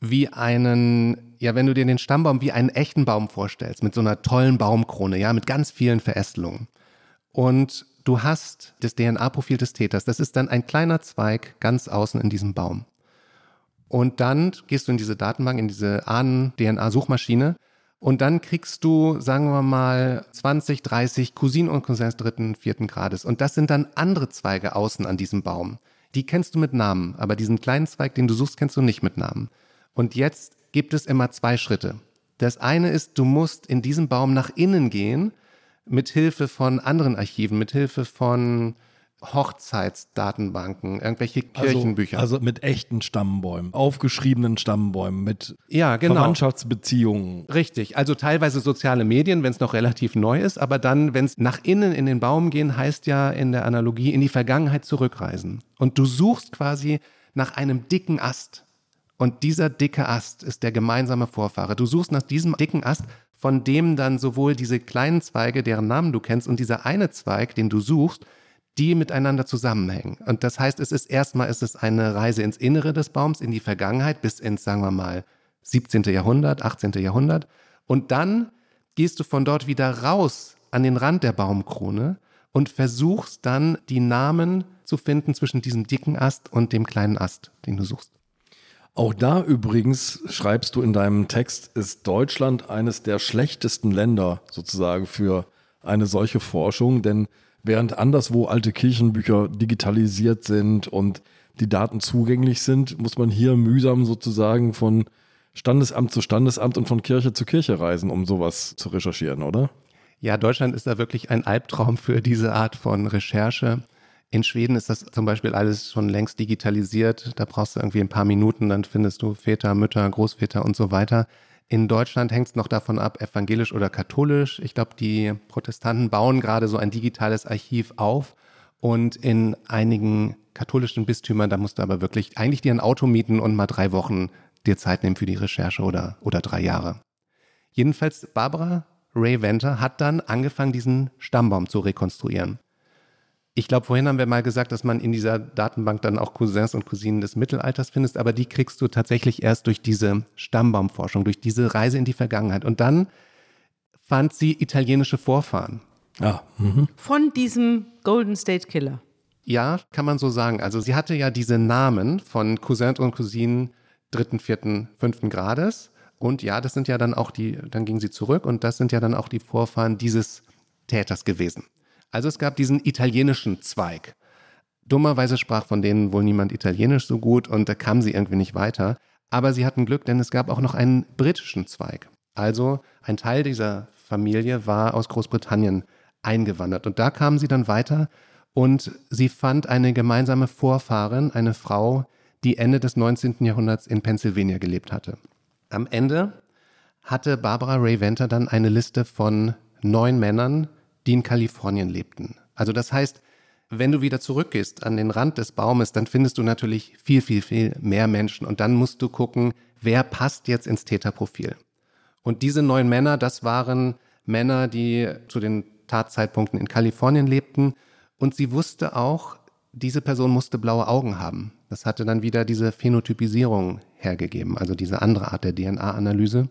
wie einen, ja, wenn du dir den Stammbaum wie einen echten Baum vorstellst, mit so einer tollen Baumkrone, ja, mit ganz vielen Verästelungen. Und du hast das DNA-Profil des Täters. Das ist dann ein kleiner Zweig ganz außen in diesem Baum. Und dann gehst du in diese Datenbank, in diese Ahnen-DNA-Suchmaschine und dann kriegst du, sagen wir mal, 20, 30 Cousinen und Cousins dritten, vierten Grades. Und das sind dann andere Zweige außen an diesem Baum. Die kennst du mit Namen, aber diesen kleinen Zweig, den du suchst, kennst du nicht mit Namen. Und jetzt gibt es immer zwei Schritte. Das eine ist, du musst in diesem Baum nach innen gehen mit Hilfe von anderen Archiven, mit Hilfe von Hochzeitsdatenbanken, irgendwelche Kirchenbücher. Also, also mit echten Stammbäumen, aufgeschriebenen Stammbäumen, mit ja, genau. Verwandtschaftsbeziehungen. Richtig, also teilweise soziale Medien, wenn es noch relativ neu ist, aber dann, wenn es nach innen in den Baum gehen, heißt ja in der Analogie in die Vergangenheit zurückreisen. Und du suchst quasi nach einem dicken Ast. Und dieser dicke Ast ist der gemeinsame Vorfahre. Du suchst nach diesem dicken Ast, von dem dann sowohl diese kleinen Zweige, deren Namen du kennst, und dieser eine Zweig, den du suchst, die miteinander zusammenhängen. Und das heißt, es ist erstmal ist es eine Reise ins Innere des Baums, in die Vergangenheit, bis ins, sagen wir mal, 17. Jahrhundert, 18. Jahrhundert. Und dann gehst du von dort wieder raus an den Rand der Baumkrone und versuchst dann die Namen zu finden zwischen diesem dicken Ast und dem kleinen Ast, den du suchst. Auch da übrigens schreibst du in deinem Text, ist Deutschland eines der schlechtesten Länder sozusagen für eine solche Forschung, denn während anderswo alte Kirchenbücher digitalisiert sind und die Daten zugänglich sind, muss man hier mühsam sozusagen von Standesamt zu Standesamt und von Kirche zu Kirche reisen, um sowas zu recherchieren, oder? Ja, Deutschland ist da wirklich ein Albtraum für diese Art von Recherche. In Schweden ist das zum Beispiel alles schon längst digitalisiert. Da brauchst du irgendwie ein paar Minuten, dann findest du Väter, Mütter, Großväter und so weiter. In Deutschland hängt es noch davon ab, evangelisch oder katholisch. Ich glaube, die Protestanten bauen gerade so ein digitales Archiv auf. Und in einigen katholischen Bistümern, da musst du aber wirklich eigentlich dir ein Auto mieten und mal drei Wochen dir Zeit nehmen für die Recherche oder, oder drei Jahre. Jedenfalls, Barbara Ray Venter hat dann angefangen, diesen Stammbaum zu rekonstruieren. Ich glaube, vorhin haben wir mal gesagt, dass man in dieser Datenbank dann auch Cousins und Cousinen des Mittelalters findest, aber die kriegst du tatsächlich erst durch diese Stammbaumforschung, durch diese Reise in die Vergangenheit. Und dann fand sie italienische Vorfahren. Ja. Mhm. Von diesem Golden State Killer. Ja, kann man so sagen. Also sie hatte ja diese Namen von Cousins und Cousinen dritten, vierten, fünften Grades. Und ja, das sind ja dann auch die, dann ging sie zurück und das sind ja dann auch die Vorfahren dieses Täters gewesen. Also es gab diesen italienischen Zweig. Dummerweise sprach von denen wohl niemand Italienisch so gut und da kam sie irgendwie nicht weiter. Aber sie hatten Glück, denn es gab auch noch einen britischen Zweig. Also ein Teil dieser Familie war aus Großbritannien eingewandert. Und da kamen sie dann weiter und sie fand eine gemeinsame Vorfahrin, eine Frau, die Ende des 19. Jahrhunderts in Pennsylvania gelebt hatte. Am Ende hatte Barbara Ray Venter dann eine Liste von neun Männern, die in Kalifornien lebten. Also das heißt, wenn du wieder zurückgehst an den Rand des Baumes, dann findest du natürlich viel, viel, viel mehr Menschen. Und dann musst du gucken, wer passt jetzt ins Täterprofil. Und diese neun Männer, das waren Männer, die zu den Tatzeitpunkten in Kalifornien lebten. Und sie wusste auch, diese Person musste blaue Augen haben. Das hatte dann wieder diese Phänotypisierung hergegeben, also diese andere Art der DNA-Analyse.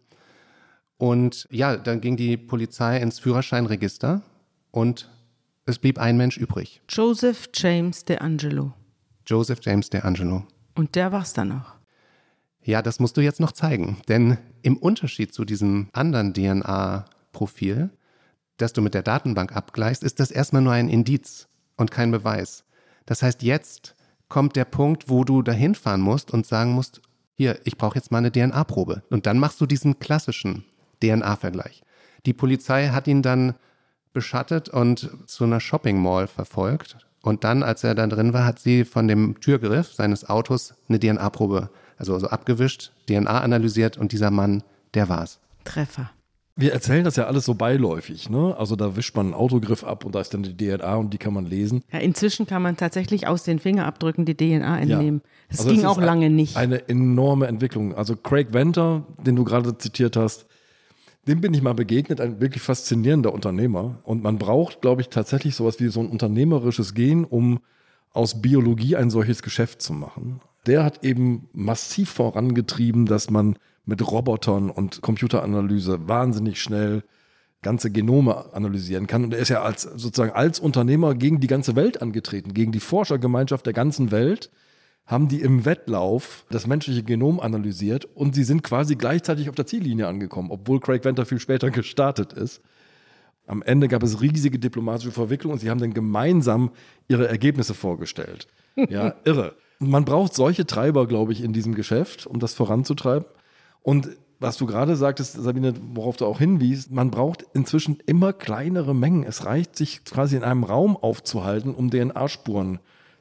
Und ja, dann ging die Polizei ins Führerscheinregister und es blieb ein Mensch übrig. Joseph James DeAngelo. Joseph James DeAngelo. Und der war's dann noch. Ja, das musst du jetzt noch zeigen. Denn im Unterschied zu diesem anderen DNA-Profil, das du mit der Datenbank abgleichst, ist das erstmal nur ein Indiz und kein Beweis. Das heißt, jetzt kommt der Punkt, wo du dahin fahren musst und sagen musst, hier, ich brauche jetzt mal eine DNA-Probe. Und dann machst du diesen klassischen DNA-Vergleich. Die Polizei hat ihn dann beschattet und zu einer Shopping Mall verfolgt. Und dann, als er da drin war, hat sie von dem Türgriff seines Autos eine DNA-Probe, also, also abgewischt, DNA analysiert und dieser Mann, der war's. Treffer. Wir erzählen das ja alles so beiläufig, ne? Also da wischt man einen Autogriff ab und da ist dann die DNA und die kann man lesen. Ja, inzwischen kann man tatsächlich aus den Fingerabdrücken die DNA entnehmen. Ja. Das also ging auch lange nicht. Eine enorme Entwicklung. Also Craig Venter, den du gerade zitiert hast, dem bin ich mal begegnet, ein wirklich faszinierender Unternehmer. Und man braucht, glaube ich, tatsächlich sowas wie so ein unternehmerisches Gehen, um aus Biologie ein solches Geschäft zu machen. Der hat eben massiv vorangetrieben, dass man mit Robotern und Computeranalyse wahnsinnig schnell ganze Genome analysieren kann. Und er ist ja als sozusagen als Unternehmer gegen die ganze Welt angetreten, gegen die Forschergemeinschaft der ganzen Welt haben die im Wettlauf das menschliche Genom analysiert und sie sind quasi gleichzeitig auf der Ziellinie angekommen, obwohl Craig Venter viel später gestartet ist. Am Ende gab es riesige diplomatische Verwicklungen und sie haben dann gemeinsam ihre Ergebnisse vorgestellt. Ja, irre. Man braucht solche Treiber, glaube ich, in diesem Geschäft, um das voranzutreiben. Und was du gerade sagtest, Sabine, worauf du auch hinwiest, man braucht inzwischen immer kleinere Mengen. Es reicht, sich quasi in einem Raum aufzuhalten, um DNA-Spuren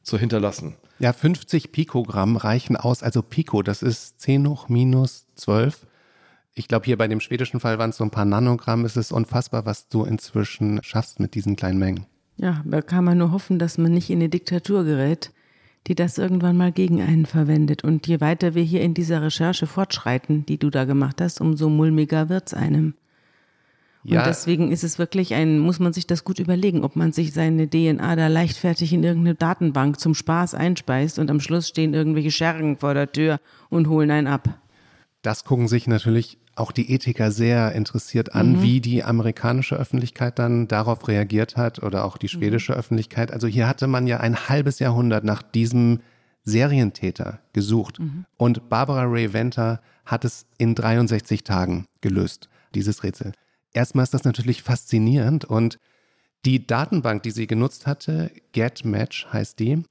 zu hinterlassen. Ja, 50 Pikogramm reichen aus. Also Pico, das ist 10 hoch minus 12. Ich glaube, hier bei dem schwedischen Fall waren es so ein paar Nanogramm. Es ist unfassbar, was du inzwischen schaffst mit diesen kleinen Mengen. Ja, da kann man nur hoffen, dass man nicht in eine Diktatur gerät, die das irgendwann mal gegen einen verwendet. Und je weiter wir hier in dieser Recherche fortschreiten, die du da gemacht hast, umso mulmiger wird es einem. Ja. Und deswegen ist es wirklich ein, muss man sich das gut überlegen, ob man sich seine DNA da leichtfertig in irgendeine Datenbank zum Spaß einspeist und am Schluss stehen irgendwelche Schergen vor der Tür und holen einen ab. Das gucken sich natürlich auch die Ethiker sehr interessiert an, mhm. wie die amerikanische Öffentlichkeit dann darauf reagiert hat oder auch die mhm. schwedische mhm. Öffentlichkeit. Also hier hatte man ja ein halbes Jahrhundert nach diesem Serientäter gesucht. Mhm. Und Barbara Ray Venter hat es in 63 Tagen gelöst, dieses Rätsel. Erstmal ist das natürlich faszinierend und die Datenbank, die sie genutzt hatte, GetMatch heißt die,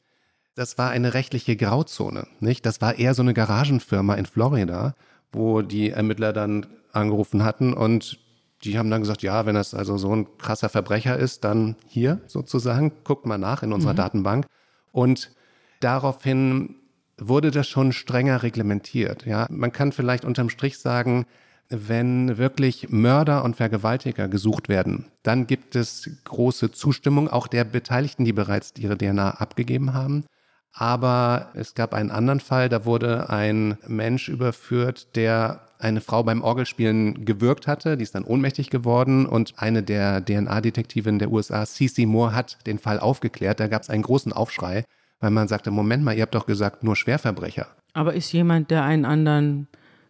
das war eine rechtliche Grauzone, nicht? Das war eher so eine Garagenfirma in Florida wo die Ermittler dann angerufen hatten und die haben dann gesagt, ja, wenn das also so ein krasser Verbrecher ist, dann hier sozusagen, guckt mal nach in unserer mhm. Datenbank. Und daraufhin wurde das schon strenger reglementiert. Ja, man kann vielleicht unterm Strich sagen, wenn wirklich Mörder und Vergewaltiger gesucht werden, dann gibt es große Zustimmung auch der Beteiligten, die bereits ihre DNA abgegeben haben. Aber es gab einen anderen Fall, da wurde ein Mensch überführt, der eine Frau beim Orgelspielen gewürgt hatte. Die ist dann ohnmächtig geworden und eine der DNA-Detektivinnen der USA, Cece Moore, hat den Fall aufgeklärt. Da gab es einen großen Aufschrei, weil man sagte, Moment mal, ihr habt doch gesagt, nur Schwerverbrecher. Aber ist jemand, der einen anderen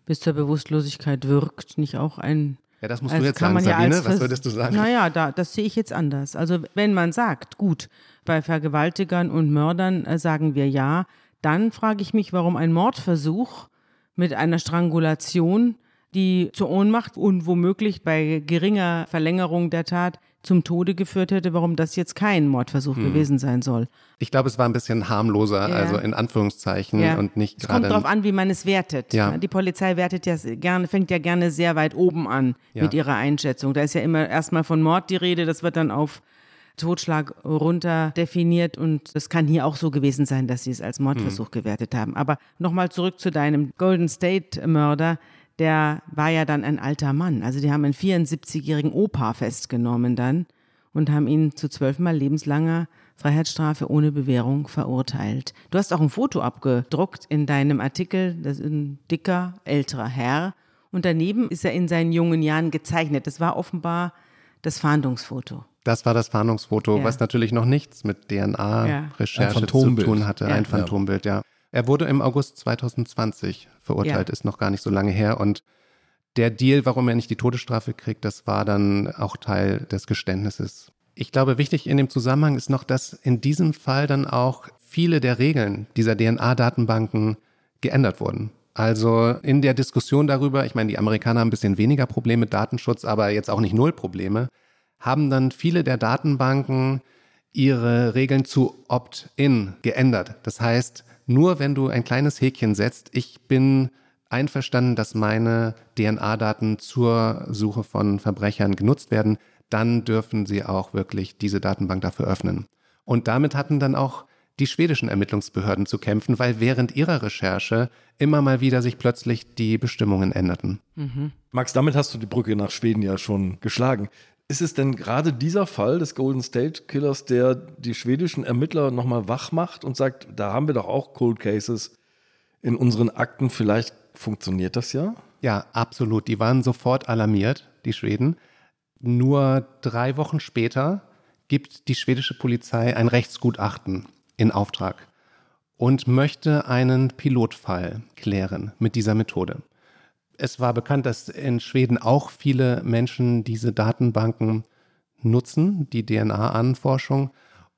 bis zur Bewusstlosigkeit wirkt, nicht auch ein ja, das musst du jetzt sagen, Sabine. Ja was würdest du sagen? Naja, da, das sehe ich jetzt anders. Also wenn man sagt, gut, bei Vergewaltigern und Mördern äh, sagen wir ja, dann frage ich mich, warum ein Mordversuch mit einer Strangulation, die zur Ohnmacht und womöglich bei geringer Verlängerung der Tat zum Tode geführt hätte, warum das jetzt kein Mordversuch hm. gewesen sein soll. Ich glaube, es war ein bisschen harmloser, ja. also in Anführungszeichen ja. und nicht gerade. Es kommt darauf an, wie man es wertet. Ja. Die Polizei wertet ja gerne, fängt ja gerne sehr weit oben an mit ihrer Einschätzung. Da ist ja immer erstmal von Mord die Rede, das wird dann auf Totschlag runter definiert und es kann hier auch so gewesen sein, dass sie es als Mordversuch hm. gewertet haben. Aber nochmal zurück zu deinem Golden State Mörder der war ja dann ein alter Mann. Also die haben einen 74-jährigen Opa festgenommen dann und haben ihn zu zwölfmal lebenslanger Freiheitsstrafe ohne Bewährung verurteilt. Du hast auch ein Foto abgedruckt in deinem Artikel, das ist ein dicker, älterer Herr. Und daneben ist er in seinen jungen Jahren gezeichnet. Das war offenbar das Fahndungsfoto. Das war das Fahndungsfoto, ja. was natürlich noch nichts mit DNA-Recherche ja. zu tun hatte. Ja. Ein Phantombild, ja. Er wurde im August 2020 verurteilt, ja. ist noch gar nicht so lange her. Und der Deal, warum er nicht die Todesstrafe kriegt, das war dann auch Teil des Geständnisses. Ich glaube, wichtig in dem Zusammenhang ist noch, dass in diesem Fall dann auch viele der Regeln dieser DNA-Datenbanken geändert wurden. Also in der Diskussion darüber, ich meine, die Amerikaner haben ein bisschen weniger Probleme mit Datenschutz, aber jetzt auch nicht null Probleme, haben dann viele der Datenbanken ihre Regeln zu Opt-in geändert. Das heißt, nur wenn du ein kleines Häkchen setzt, ich bin einverstanden, dass meine DNA-Daten zur Suche von Verbrechern genutzt werden, dann dürfen sie auch wirklich diese Datenbank dafür öffnen. Und damit hatten dann auch die schwedischen Ermittlungsbehörden zu kämpfen, weil während ihrer Recherche immer mal wieder sich plötzlich die Bestimmungen änderten. Mhm. Max, damit hast du die Brücke nach Schweden ja schon geschlagen. Ist es denn gerade dieser Fall des Golden State Killers, der die schwedischen Ermittler nochmal wach macht und sagt, da haben wir doch auch Cold Cases in unseren Akten, vielleicht funktioniert das ja? Ja, absolut. Die waren sofort alarmiert, die Schweden. Nur drei Wochen später gibt die schwedische Polizei ein Rechtsgutachten in Auftrag und möchte einen Pilotfall klären mit dieser Methode es war bekannt, dass in Schweden auch viele Menschen diese Datenbanken nutzen, die DNA-Anforschung.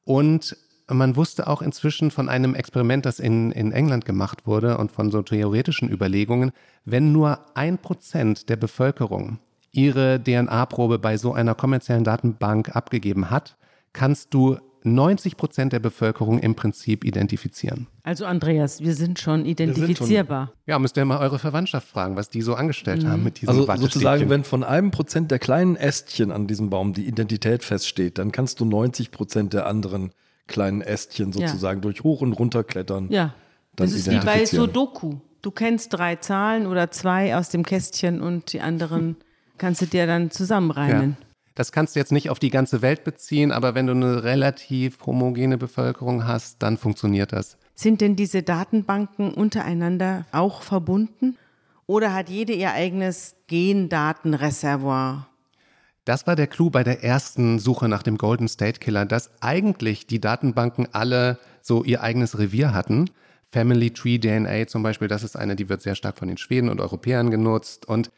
Und man wusste auch inzwischen von einem Experiment, das in, in England gemacht wurde und von so theoretischen Überlegungen, wenn nur ein Prozent der Bevölkerung ihre DNA-Probe bei so einer kommerziellen Datenbank abgegeben hat, kannst du 90 Prozent der Bevölkerung im Prinzip identifizieren. Also Andreas, wir sind schon identifizierbar. Ja, müsst ihr mal eure Verwandtschaft fragen, was die so angestellt haben mit diesem Also sozusagen, wenn von einem Prozent der kleinen Ästchen an diesem Baum die Identität feststeht, dann kannst du 90 Prozent der anderen kleinen Ästchen sozusagen durch hoch und runter klettern. Ja, Dann das ist wie bei. Sudoku. Du kennst drei Zahlen oder zwei aus dem Kästchen und die anderen kannst du dir dann zusammenreimen. Ja. Das kannst du jetzt nicht auf die ganze Welt beziehen, aber wenn du eine relativ homogene Bevölkerung hast, dann funktioniert das. Sind denn diese Datenbanken untereinander auch verbunden? Oder hat jede ihr eigenes Gendatenreservoir? Das war der Clou bei der ersten Suche nach dem Golden State Killer, dass eigentlich die Datenbanken alle so ihr eigenes Revier hatten. Family Tree DNA zum Beispiel, das ist eine, die wird sehr stark von den Schweden und Europäern genutzt. Und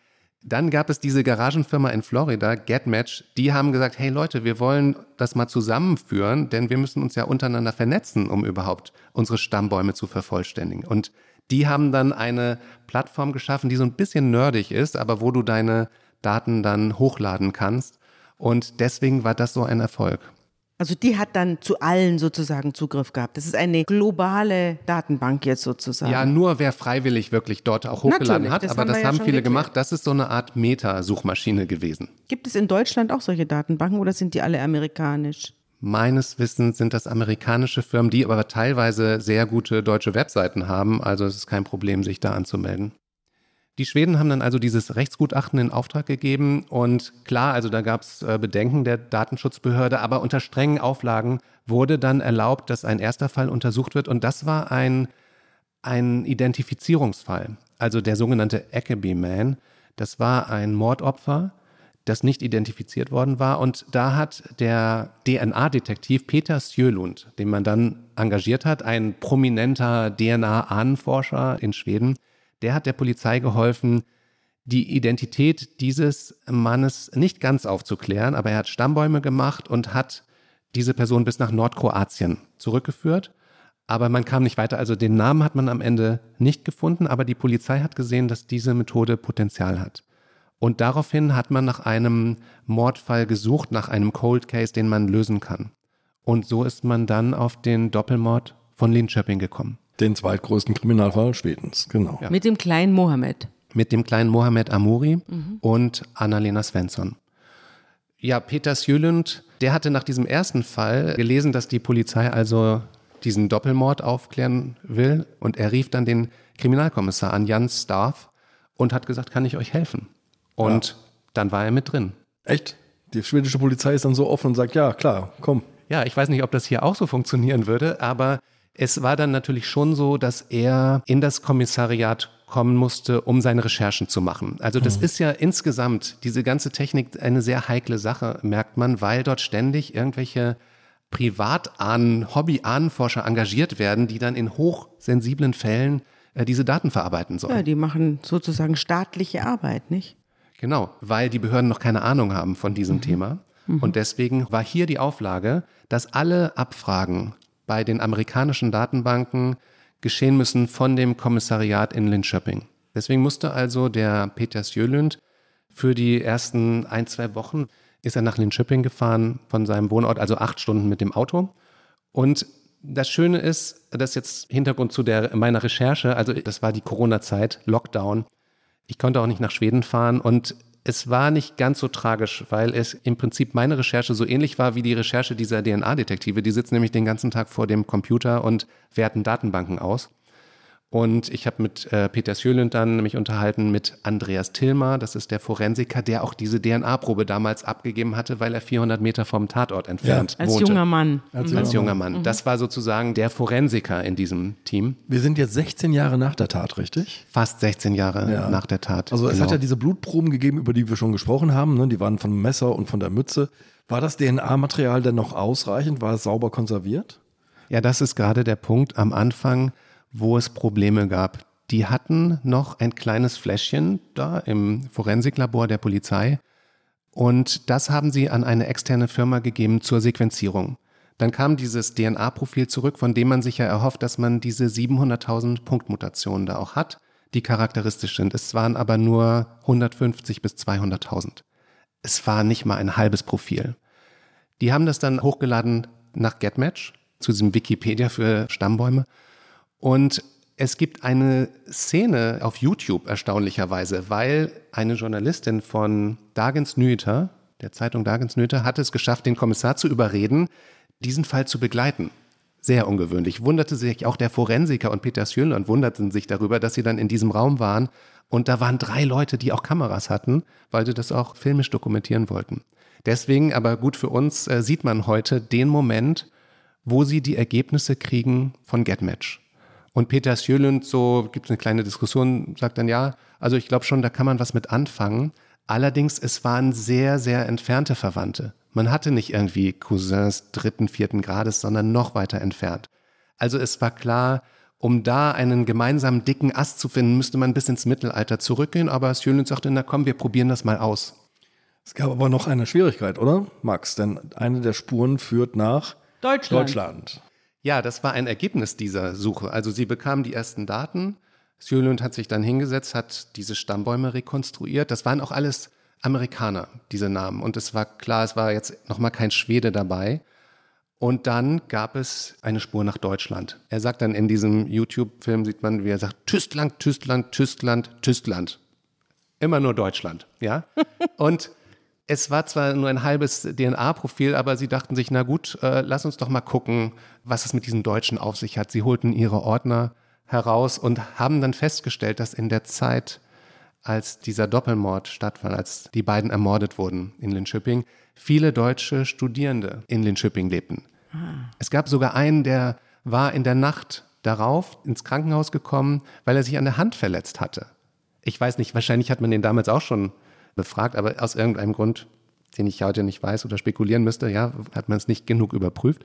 dann gab es diese Garagenfirma in Florida, GetMatch, die haben gesagt, hey Leute, wir wollen das mal zusammenführen, denn wir müssen uns ja untereinander vernetzen, um überhaupt unsere Stammbäume zu vervollständigen. Und die haben dann eine Plattform geschaffen, die so ein bisschen nerdig ist, aber wo du deine Daten dann hochladen kannst. Und deswegen war das so ein Erfolg. Also die hat dann zu allen sozusagen Zugriff gehabt. Das ist eine globale Datenbank jetzt sozusagen. Ja, nur wer freiwillig wirklich dort auch hochgeladen Natürlich, hat, das aber haben das ja haben viele geklärt. gemacht. Das ist so eine Art Meta-Suchmaschine gewesen. Gibt es in Deutschland auch solche Datenbanken oder sind die alle amerikanisch? Meines Wissens sind das amerikanische Firmen, die aber teilweise sehr gute deutsche Webseiten haben. Also es ist kein Problem, sich da anzumelden. Die Schweden haben dann also dieses Rechtsgutachten in Auftrag gegeben und klar, also da gab es äh, Bedenken der Datenschutzbehörde, aber unter strengen Auflagen wurde dann erlaubt, dass ein erster Fall untersucht wird und das war ein, ein Identifizierungsfall, also der sogenannte Ackerby Man. Das war ein Mordopfer, das nicht identifiziert worden war und da hat der DNA-Detektiv Peter Sjölund, den man dann engagiert hat, ein prominenter DNA-Ahnenforscher in Schweden, der hat der Polizei geholfen, die Identität dieses Mannes nicht ganz aufzuklären, aber er hat Stammbäume gemacht und hat diese Person bis nach Nordkroatien zurückgeführt. Aber man kam nicht weiter. Also den Namen hat man am Ende nicht gefunden, aber die Polizei hat gesehen, dass diese Methode Potenzial hat. Und daraufhin hat man nach einem Mordfall gesucht, nach einem Cold Case, den man lösen kann. Und so ist man dann auf den Doppelmord von Linköping gekommen. Den zweitgrößten Kriminalfall Schwedens, genau. Ja. Mit dem kleinen Mohammed. mit dem kleinen Mohamed Amuri und Annalena Svensson. Ja, Peter Sjölund, der hatte nach diesem ersten Fall gelesen, dass die Polizei also diesen Doppelmord aufklären will und er rief dann den Kriminalkommissar an, Jan Staff, und hat gesagt, kann ich euch helfen? Und dann war er mit drin. Echt? Die schwedische Polizei ist dann so offen und sagt, ja, klar, komm. Ja, ich weiß nicht, ob das hier auch so funktionieren würde, aber es war dann natürlich schon so, dass er in das Kommissariat kommen musste, um seine Recherchen zu machen. Also das ist ja insgesamt, diese ganze Technik, eine sehr heikle Sache, merkt man, weil dort ständig irgendwelche Privatahnen, Hobbyahnenforscher engagiert werden, die dann in hochsensiblen Fällen äh, diese Daten verarbeiten sollen. Ja, die machen sozusagen staatliche Arbeit, nicht? Genau, weil die Behörden noch keine Ahnung haben von diesem Thema. Und deswegen war hier die Auflage, dass alle Abfragen bei den amerikanischen Datenbanken geschehen müssen von dem Kommissariat in Linköping. Deswegen musste also der Peter Sjölund für die ersten ein, zwei Wochen ist er nach Linköping gefahren von seinem Wohnort, also acht Stunden mit dem Auto. Und das Schöne ist, das ist jetzt Hintergrund zu der, meiner Recherche, also das war die Corona-Zeit, Lockdown. Ich konnte auch nicht nach Schweden fahren und es war nicht ganz so tragisch, weil es im Prinzip meine Recherche so ähnlich war wie die Recherche dieser DNA-Detektive. Die sitzen nämlich den ganzen Tag vor dem Computer und werten Datenbanken aus. Und ich habe mit äh, Peter Sjölund dann mich unterhalten mit Andreas Tilmer, das ist der Forensiker, der auch diese DNA-Probe damals abgegeben hatte, weil er 400 Meter vom Tatort entfernt Als wohnte. junger Mann. Als Als junger Mann. Das war sozusagen der Forensiker in diesem Team. Wir sind jetzt 16 Jahre nach der Tat, richtig? Fast 16 Jahre Ja. nach der Tat. Also es Genau. hat ja diese Blutproben gegeben, über die wir schon gesprochen haben. Ne? Die waren vom Messer und von der Mütze. War das DNA-Material denn noch ausreichend? War es sauber konserviert? Ja, das ist gerade der Punkt am Anfang, wo es Probleme gab. Die hatten noch ein kleines Fläschchen da im Forensiklabor der Polizei und das haben sie an eine externe Firma gegeben zur Sequenzierung. Dann kam dieses DNA-Profil zurück, von dem man sich ja erhofft, dass man diese 700.000 Punktmutationen da auch hat, die charakteristisch sind. Es waren aber nur 150 bis 200.000. Es war nicht mal ein halbes Profil. Die haben das dann hochgeladen nach GetMatch, zu diesem Wikipedia für Stammbäume. Und es gibt eine Szene auf YouTube erstaunlicherweise, weil eine Journalistin von Dagens Nyheter, der Zeitung Dagens Nyheter, hat es geschafft, den Kommissar zu überreden, diesen Fall zu begleiten. Sehr ungewöhnlich. Wunderte sich auch der Forensiker und Peter Schönland wunderten sich darüber, dass sie dann in diesem Raum waren und da waren drei Leute, die auch Kameras hatten, weil sie das auch filmisch dokumentieren wollten. Deswegen, aber gut für uns, äh, sieht man heute den Moment, wo sie die Ergebnisse kriegen von GetMatch. Und Peter Sjölund, so gibt es eine kleine Diskussion, sagt dann ja, also ich glaube schon, da kann man was mit anfangen. Allerdings, es waren sehr, sehr entfernte Verwandte. Man hatte nicht irgendwie Cousins dritten, vierten Grades, sondern noch weiter entfernt. Also es war klar, um da einen gemeinsamen dicken Ast zu finden, müsste man bis ins Mittelalter zurückgehen. Aber Sjölund sagte, na komm, wir probieren das mal aus. Es gab aber noch eine Schwierigkeit, oder, Max? Denn eine der Spuren führt nach Deutschland. Deutschland. Ja, das war ein Ergebnis dieser Suche. Also sie bekamen die ersten Daten. Sjölund hat sich dann hingesetzt, hat diese Stammbäume rekonstruiert. Das waren auch alles Amerikaner, diese Namen. Und es war klar, es war jetzt nochmal kein Schwede dabei. Und dann gab es eine Spur nach Deutschland. Er sagt dann in diesem YouTube-Film, sieht man, wie er sagt, Tyskland, Tyskland, Tyskland, Tyskland. Immer nur Deutschland, ja. Und es war zwar nur ein halbes DNA-Profil, aber sie dachten sich, na gut, äh, lass uns doch mal gucken, was es mit diesen Deutschen auf sich hat. Sie holten ihre Ordner heraus und haben dann festgestellt, dass in der Zeit, als dieser Doppelmord stattfand, als die beiden ermordet wurden in Linköping, viele deutsche Studierende in Linköping lebten. Es gab sogar einen, der war in der Nacht darauf ins Krankenhaus gekommen, weil er sich an der Hand verletzt hatte. Ich weiß nicht, wahrscheinlich hat man den damals auch schon befragt, aber aus irgendeinem Grund, den ich heute nicht weiß oder spekulieren müsste, ja, hat man es nicht genug überprüft.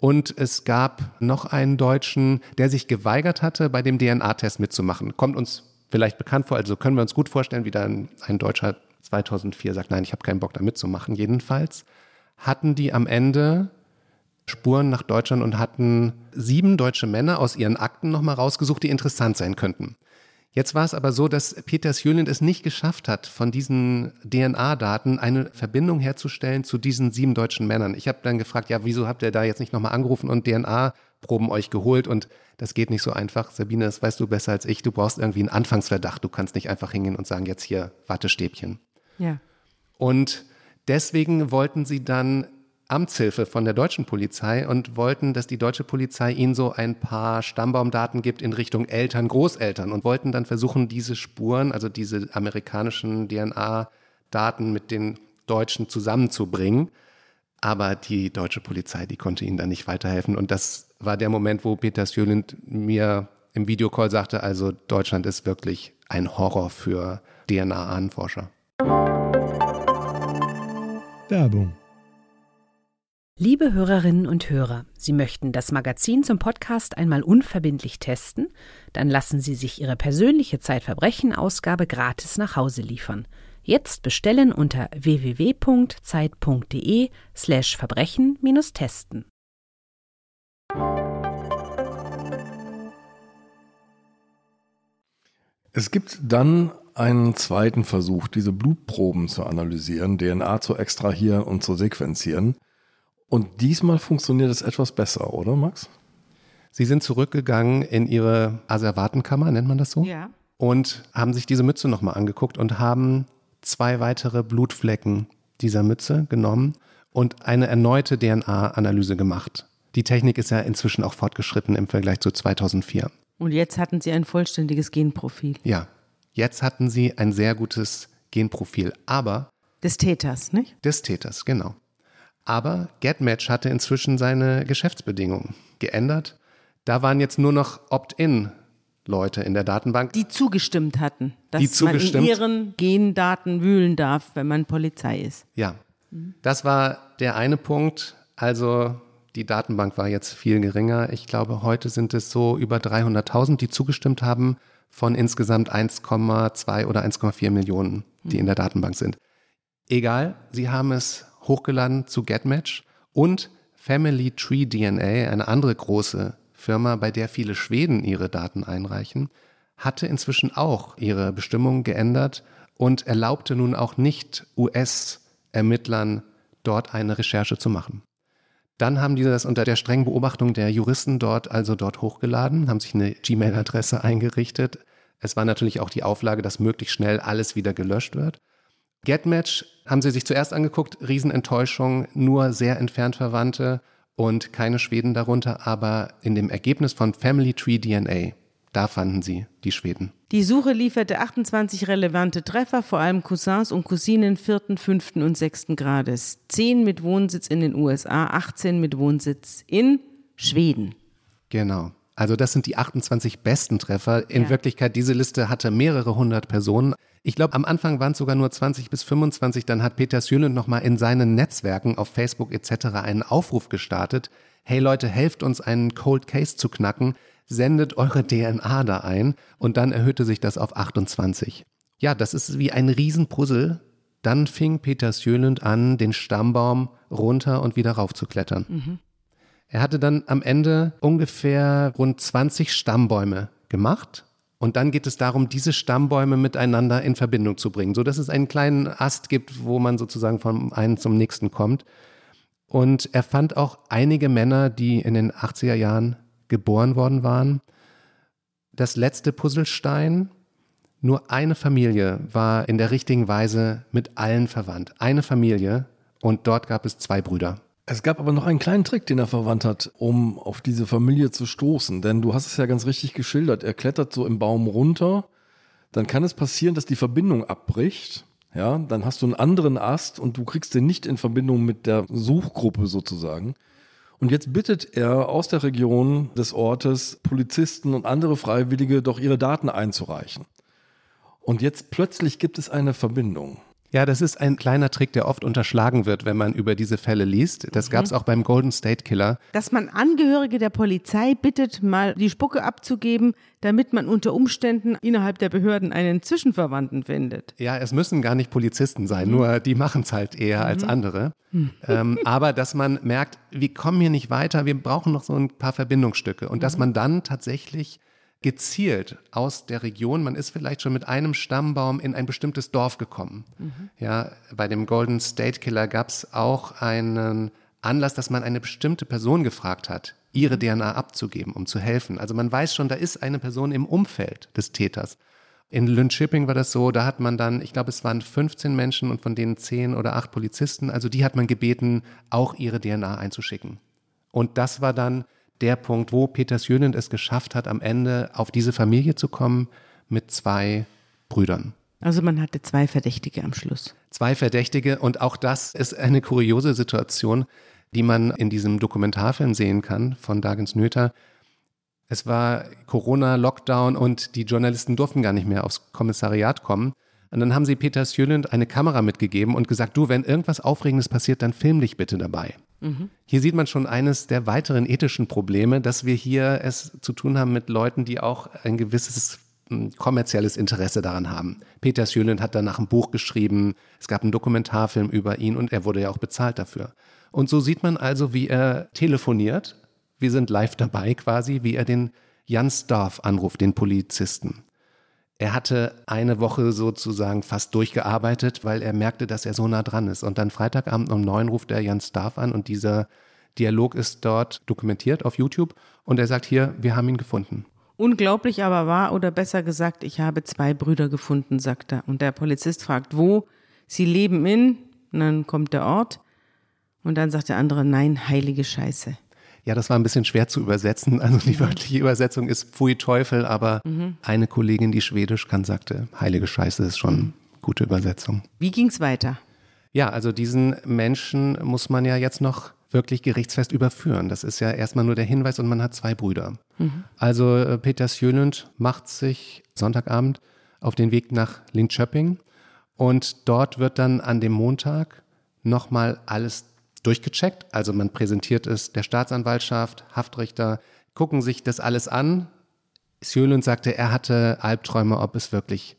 Und es gab noch einen Deutschen, der sich geweigert hatte, bei dem DNA-Test mitzumachen. Kommt uns vielleicht bekannt vor, also können wir uns gut vorstellen, wie dann ein Deutscher 2004 sagt, nein, ich habe keinen Bock da mitzumachen. Jedenfalls hatten die am Ende Spuren nach Deutschland und hatten sieben deutsche Männer aus ihren Akten nochmal rausgesucht, die interessant sein könnten. Jetzt war es aber so, dass Peter Sjölund es nicht geschafft hat, von diesen DNA-Daten eine Verbindung herzustellen zu diesen sieben deutschen Männern. Ich habe dann gefragt, ja, wieso habt ihr da jetzt nicht nochmal angerufen und DNA-Proben euch geholt? Und das geht nicht so einfach. Sabine, das weißt du besser als ich. Du brauchst irgendwie einen Anfangsverdacht. Du kannst nicht einfach hingehen und sagen, jetzt hier, Wattestäbchen. Ja. Und deswegen wollten sie dann Amtshilfe von der deutschen Polizei und wollten, dass die deutsche Polizei ihnen so ein paar Stammbaumdaten gibt in Richtung Eltern, Großeltern und wollten dann versuchen, diese Spuren, also diese amerikanischen DNA-Daten mit den Deutschen zusammenzubringen. Aber die deutsche Polizei, die konnte ihnen dann nicht weiterhelfen. Und das war der Moment, wo Peter Sjölund mir im Videocall sagte, also Deutschland ist wirklich ein Horror für DNA-Ahnenforscher. Werbung. Liebe Hörerinnen und Hörer, Sie möchten das Magazin zum Podcast einmal unverbindlich testen? Dann lassen Sie sich Ihre persönliche Zeitverbrechen-Ausgabe gratis nach Hause liefern. Jetzt bestellen unter www.zeit.de slash Verbrechen-testen. Es gibt dann einen zweiten Versuch, diese Blutproben zu analysieren, DNA zu extrahieren und zu sequenzieren. Und diesmal funktioniert es etwas besser, oder Max? Sie sind zurückgegangen in Ihre Asservatenkammer, nennt man das so? Ja. Und haben sich diese Mütze nochmal angeguckt und haben zwei weitere Blutflecken dieser Mütze genommen und eine erneute DNA-Analyse gemacht. Die Technik ist ja inzwischen auch fortgeschritten im Vergleich zu 2004. Und jetzt hatten Sie ein vollständiges Genprofil Ja, jetzt hatten sie ein sehr gutes Genprofil, aber des Täters, nicht? des Täters, genau. Aber GetMatch hatte inzwischen seine Geschäftsbedingungen geändert. Da waren jetzt nur noch Opt-in-Leute in der Datenbank. Die zugestimmt hatten, dass Die man in zugestimmt- ihren Gendaten wühlen darf, wenn man Polizei ist. Ja, das war der eine Punkt. Also die Datenbank war jetzt viel geringer. Ich glaube, heute sind es so über 300.000, die zugestimmt haben von insgesamt 1,2 oder 1,4 Millionen, die in der Datenbank sind. Egal, sie haben es hochgeladen zu GetMatch und Family Tree DNA, eine andere große Firma, bei der viele Schweden ihre Daten einreichen, hatte inzwischen auch ihre Bestimmungen geändert und erlaubte nun auch nicht US-Ermittlern dort eine Recherche zu machen. Dann haben die das unter der strengen Beobachtung der Juristen dort also dort hochgeladen, haben sich eine Gmail-Adresse eingerichtet. Es war natürlich auch die Auflage, dass möglichst schnell alles wieder gelöscht wird. Getmatch haben sie sich zuerst angeguckt, Riesenenttäuschung, nur sehr entfernt Verwandte und keine Schweden darunter, aber in dem Ergebnis von Family Tree DNA, da fanden sie die Schweden. Die Suche lieferte 28 relevante Treffer, vor allem Cousins und Cousinen vierten, fünften und sechsten Grades. Zehn mit Wohnsitz in den USA, 18 mit Wohnsitz in Schweden. Genau. Also das sind die 28 besten Treffer. In Ja. Wirklichkeit, diese Liste hatte mehrere hundert Personen. Ich glaube, am Anfang waren es sogar nur 20 bis 25. Dann hat Peter Sjölund nochmal in seinen Netzwerken auf Facebook etc. einen Aufruf gestartet. Hey Leute, helft uns, einen Cold Case zu knacken. Sendet eure DNA da ein. Und dann erhöhte sich das auf 28. Ja, das ist wie ein Riesenpuzzle. Dann fing Peter Sjölund an, den Stammbaum runter und wieder raufzuklettern. Er hatte dann am Ende ungefähr rund 20 Stammbäume gemacht. Und dann geht es darum, diese Stammbäume miteinander in Verbindung zu bringen, sodass es einen kleinen Ast gibt, wo man sozusagen vom einen zum nächsten kommt. Und er fand auch einige Männer, die in den 80er Jahren geboren worden waren. Das letzte Puzzlestein, nur eine Familie war in der richtigen Weise mit allen verwandt. Eine Familie und dort gab es zwei Brüder. Es gab aber noch einen kleinen Trick, den er verwandt hat, um auf diese Familie zu stoßen. Denn du hast es ja ganz richtig geschildert. Er klettert so im Baum runter. Dann kann es passieren, dass die Verbindung abbricht. Ja, dann hast du einen anderen Ast und du kriegst den nicht in Verbindung mit der Suchgruppe sozusagen. Und jetzt bittet er aus der Region des Ortes Polizisten und andere Freiwillige doch ihre Daten einzureichen. Und jetzt plötzlich gibt es eine Verbindung. Ja, das ist ein kleiner Trick, der oft unterschlagen wird, wenn man über diese Fälle liest. Das gab es auch beim Golden State Killer. Dass man Angehörige der Polizei bittet, mal die Spucke abzugeben, damit man unter Umständen innerhalb der Behörden einen Zwischenverwandten findet. Ja, es müssen gar nicht Polizisten sein, nur die machen es halt eher als andere. Ähm, aber dass man merkt, wir kommen hier nicht weiter, wir brauchen noch so ein paar Verbindungsstücke. Und dass man dann tatsächlich gezielt aus der Region, man ist vielleicht schon mit einem Stammbaum in ein bestimmtes Dorf gekommen. Ja, bei dem Golden State Killer gab es auch einen Anlass, dass man eine bestimmte Person gefragt hat, ihre DNA abzugeben, um zu helfen. Also man weiß schon, da ist eine Person im Umfeld des Täters. In Lynchipping war das so, da hat man dann, ich glaube, es waren 15 Menschen und von denen 10 oder 8 Polizisten, also die hat man gebeten, auch ihre DNA einzuschicken. Und das war dann der Punkt, wo Peter Sjönend es geschafft hat, am Ende auf diese Familie zu kommen mit zwei Brüdern. Also man hatte zwei Verdächtige am Schluss. Zwei Verdächtige und auch das ist eine kuriose Situation, die man in diesem Dokumentarfilm sehen kann von Dagens Nöter. Es war Corona, Lockdown und die Journalisten durften gar nicht mehr aufs Kommissariat kommen. Und dann haben sie Peter Sjölund eine Kamera mitgegeben und gesagt, du, wenn irgendwas Aufregendes passiert, dann film dich bitte dabei. Hier sieht man schon eines der weiteren ethischen Probleme, dass wir hier es zu tun haben mit Leuten, die auch ein gewisses mh, kommerzielles Interesse daran haben. Peter Sjölund hat danach ein Buch geschrieben, es gab einen Dokumentarfilm über ihn und er wurde ja auch bezahlt dafür. Und so sieht man also, wie er telefoniert. Wir sind live dabei quasi, wie er den Jan Staff anruft, den Polizisten. Er hatte eine Woche sozusagen fast durchgearbeitet, weil er merkte, dass er so nah dran ist. Und dann Freitagabend um neun ruft er Jan Staff an und dieser Dialog ist dort dokumentiert auf YouTube. Und er sagt hier, wir haben ihn gefunden. Unglaublich aber wahr, oder besser gesagt, ich habe zwei Brüder gefunden, sagt er. Und der Polizist fragt, wo? Sie leben in, und dann kommt der Ort. Und dann sagt der andere, nein, heilige Scheiße. Ja, das war ein bisschen schwer zu übersetzen. Also die wörtliche Übersetzung ist Pfui Teufel, aber eine Kollegin, die Schwedisch kann, sagte, heilige Scheiße ist schon eine gute Übersetzung. Wie ging's weiter? Ja, also diesen Menschen muss man ja jetzt noch wirklich gerichtsfest überführen. Das ist ja erstmal nur der Hinweis und man hat zwei Brüder. Also äh, Peter Sjölund macht sich Sonntagabend auf den Weg nach Linköping und dort wird dann an dem Montag nochmal alles durchgecheckt. Also man präsentiert es der Staatsanwaltschaft, Haftrichter, gucken sich das alles an. Sjölund sagte, er hatte Albträume, ob es wirklich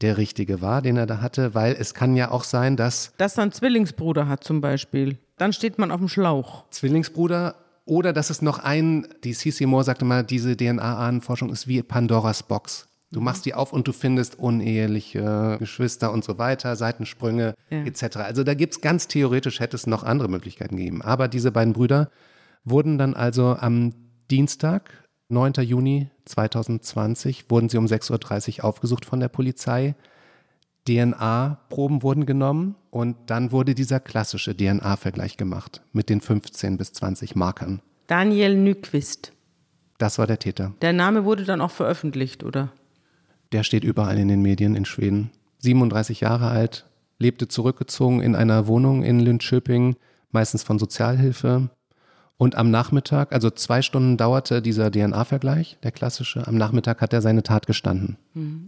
der richtige war, den er da hatte, weil es kann ja auch sein, dass Dass er einen Zwillingsbruder hat zum Beispiel. Dann steht man auf dem Schlauch. Zwillingsbruder oder dass es noch ein, die CC Moore sagte mal, diese DNA-Ahnenforschung ist wie Pandoras Box. Du machst die auf und du findest uneheliche Geschwister und so weiter, Seitensprünge Ja. etc. Also da gibt's ganz theoretisch, hätte es noch andere Möglichkeiten gegeben. Aber diese beiden Brüder wurden dann also am Dienstag, 9. Juni 2020, wurden sie um 6.30 Uhr aufgesucht von der Polizei. DNA-Proben wurden genommen und dann wurde dieser klassische DNA-Vergleich gemacht mit den 15 bis 20 Markern. Daniel Nyquist. Das war der Täter. Der Name wurde dann auch veröffentlicht, oder? Der steht überall in den Medien in Schweden. 37 Jahre alt, lebte zurückgezogen in einer Wohnung in Linköping, meistens von Sozialhilfe. Und am Nachmittag, also zwei Stunden dauerte dieser DNA-Vergleich, der klassische. Am Nachmittag hat er seine Tat gestanden.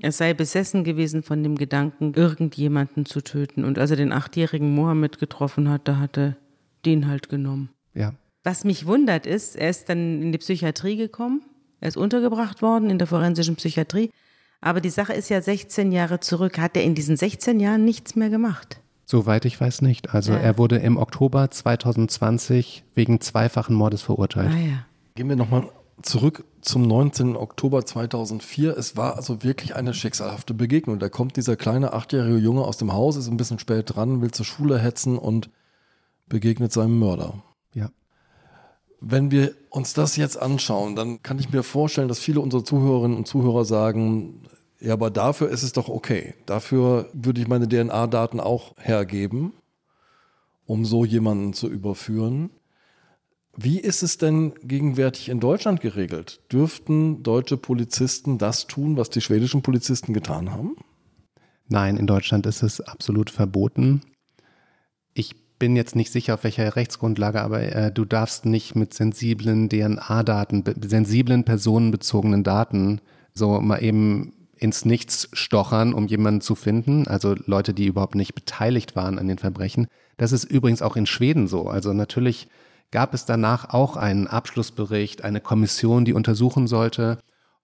Er sei besessen gewesen von dem Gedanken, irgendjemanden zu töten. Und als er den achtjährigen Mohammed getroffen hat, da hat er den halt genommen. Ja. Was mich wundert ist, er ist dann in die Psychiatrie gekommen. Er ist untergebracht worden in der forensischen Psychiatrie. Aber die Sache ist ja 16 Jahre zurück. Hat er in diesen 16 Jahren nichts mehr gemacht? Soweit ich weiß nicht. Also Ja. er wurde im Oktober 2020 wegen zweifachen Mordes verurteilt. Ah ja. Gehen wir nochmal zurück zum 19. Oktober 2004. Es war also wirklich eine schicksalhafte Begegnung. Da kommt dieser kleine achtjährige Junge aus dem Haus, ist ein bisschen spät dran, will zur Schule hetzen und begegnet seinem Mörder. Ja. Wenn wir uns das jetzt anschauen, dann kann ich mir vorstellen, dass viele unserer Zuhörerinnen und Zuhörer sagen, ja, aber dafür ist es doch okay. Dafür würde ich meine DNA-Daten auch hergeben, um so jemanden zu überführen. Wie ist es denn gegenwärtig in Deutschland geregelt? Dürften deutsche Polizisten das tun, was die schwedischen Polizisten getan haben? Nein, in Deutschland ist es absolut verboten. Ich bin jetzt nicht sicher, auf welcher Rechtsgrundlage, aber äh, du darfst nicht mit sensiblen DNA-Daten, sensiblen personenbezogenen Daten so mal eben ins Nichts stochern, um jemanden zu finden. Also Leute, die überhaupt nicht beteiligt waren an den Verbrechen. Das ist übrigens auch in Schweden so. Also natürlich gab es danach auch einen Abschlussbericht, eine Kommission, die untersuchen sollte,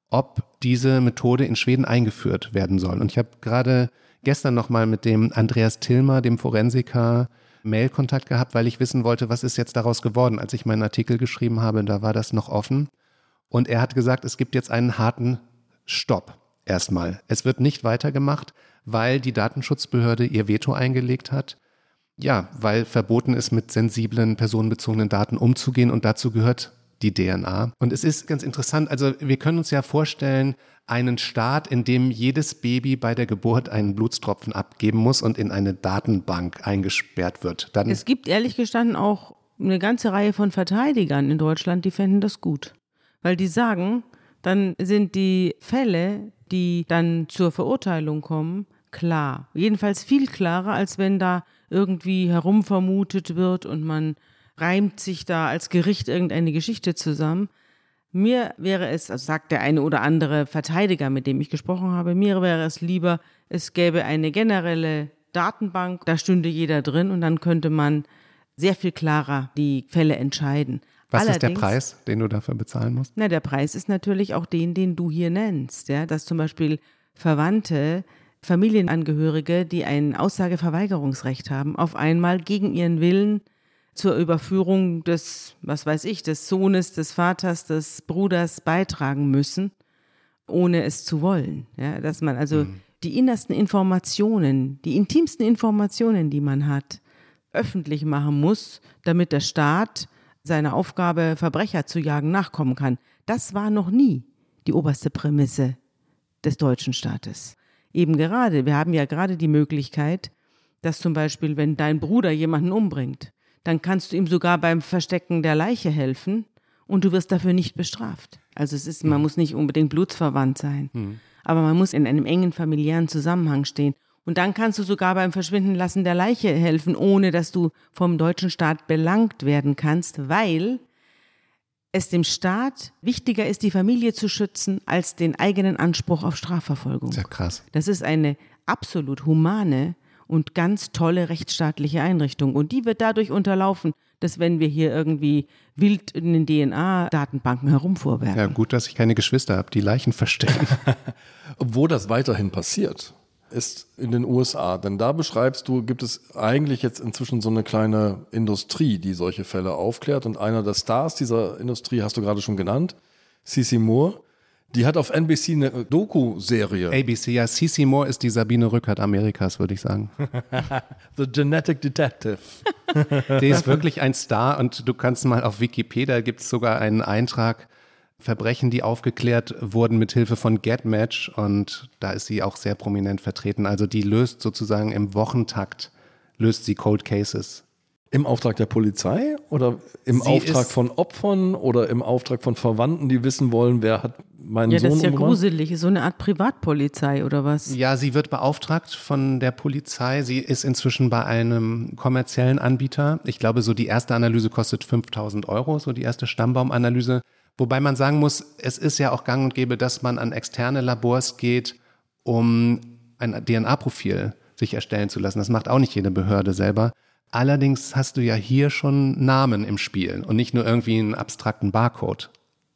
ob diese Methode in Schweden eingeführt werden soll. Und ich habe gerade gestern nochmal mit dem Andreas Tilmer, dem Forensiker, Mailkontakt gehabt, weil ich wissen wollte, was ist jetzt daraus geworden. Als ich meinen Artikel geschrieben habe, da war das noch offen. Und er hat gesagt, es gibt jetzt einen harten Stopp erstmal. Es wird nicht weitergemacht, weil die Datenschutzbehörde ihr Veto eingelegt hat. Ja, weil verboten ist, mit sensiblen personenbezogenen Daten umzugehen und dazu gehört die DNA. Und es ist ganz interessant, also wir können uns ja vorstellen, einen Staat, in dem jedes Baby bei der Geburt einen Blutstropfen abgeben muss und in eine Datenbank eingesperrt wird. Dann Es gibt ehrlich gestanden auch eine ganze Reihe von Verteidigern in Deutschland, die fänden das gut. Weil die sagen, dann sind die Fälle, die dann zur Verurteilung kommen, klar. Jedenfalls viel klarer, als wenn da irgendwie herumvermutet wird und man reimt sich da als Gericht irgendeine Geschichte zusammen. Mir wäre es, also sagt der eine oder andere Verteidiger, mit dem ich gesprochen habe, mir wäre es lieber, es gäbe eine generelle Datenbank, da stünde jeder drin und dann könnte man sehr viel klarer die Fälle entscheiden. was ist der Allerdings- Preis, den du dafür bezahlen musst? na, der Preis ist natürlich auch den, den du hier nennst, ja, dass zum Beispiel Verwandte, Familienangehörige, die ein Aussageverweigerungsrecht haben, auf einmal gegen ihren Willen zur Überführung des, was weiß ich, des Sohnes, des Vaters, des Bruders beitragen müssen, ohne es zu wollen. Ja, dass man also die innersten Informationen, die intimsten Informationen, die man hat, öffentlich machen muss, damit der Staat seiner Aufgabe, Verbrecher zu jagen, nachkommen kann. Das war noch nie die oberste Prämisse des deutschen Staates. Eben gerade, wir haben ja gerade die Möglichkeit, dass zum Beispiel, wenn dein Bruder jemanden umbringt, dann kannst du ihm sogar beim Verstecken der Leiche helfen und du wirst dafür nicht bestraft. Also es ist, man muss nicht unbedingt blutsverwandt sein, aber man muss in einem engen familiären Zusammenhang stehen. Und dann kannst du sogar beim Verschwinden lassen der Leiche helfen, ohne dass du vom deutschen Staat belangt werden kannst, weil es dem Staat wichtiger ist, die Familie zu schützen, als den eigenen Anspruch auf Strafverfolgung. Sehr krass. Das ist eine absolut humane und ganz tolle rechtsstaatliche Einrichtung. Und die wird dadurch unterlaufen, dass wenn wir hier irgendwie wild in den DNA-Datenbanken herumfuhrwerken. Ja, gut, dass ich keine Geschwister habe, die Leichen verstecken. Wo das weiterhin passiert, ist in den USA. Denn da beschreibst du, gibt es eigentlich jetzt inzwischen so eine kleine Industrie, die solche Fälle aufklärt. Und einer der Stars dieser Industrie hast du gerade schon genannt, Cece Moore. Die hat auf NBC eine Doku-Serie. ABC, ja, CC Moore ist die Sabine Rückert Amerikas, würde ich sagen. The Genetic Detective. Die ist wirklich ein Star und du kannst mal auf Wikipedia, gibt es sogar einen Eintrag, Verbrechen, die aufgeklärt wurden mit Hilfe von GetMatch und da ist sie auch sehr prominent vertreten. Also die löst sozusagen im Wochentakt, löst sie Cold Cases. Im Auftrag der Polizei oder im Sie Auftrag von Opfern oder im Auftrag von Verwandten, die wissen wollen, wer hat meinen Ja, Sohn das ist ja umgebracht? gruselig. So eine Art Privatpolizei oder was? Ja, sie wird beauftragt von der Polizei. Sie ist inzwischen bei einem kommerziellen Anbieter. Ich glaube, so die erste Analyse kostet 5000 Euro, so die erste Stammbaumanalyse. Wobei man sagen muss, es ist ja auch gang und gäbe, dass man an externe Labors geht, um ein DNA-Profil sich erstellen zu lassen. Das macht auch nicht jede Behörde selber. Allerdings hast du ja hier schon Namen im Spiel und nicht nur irgendwie einen abstrakten Barcode.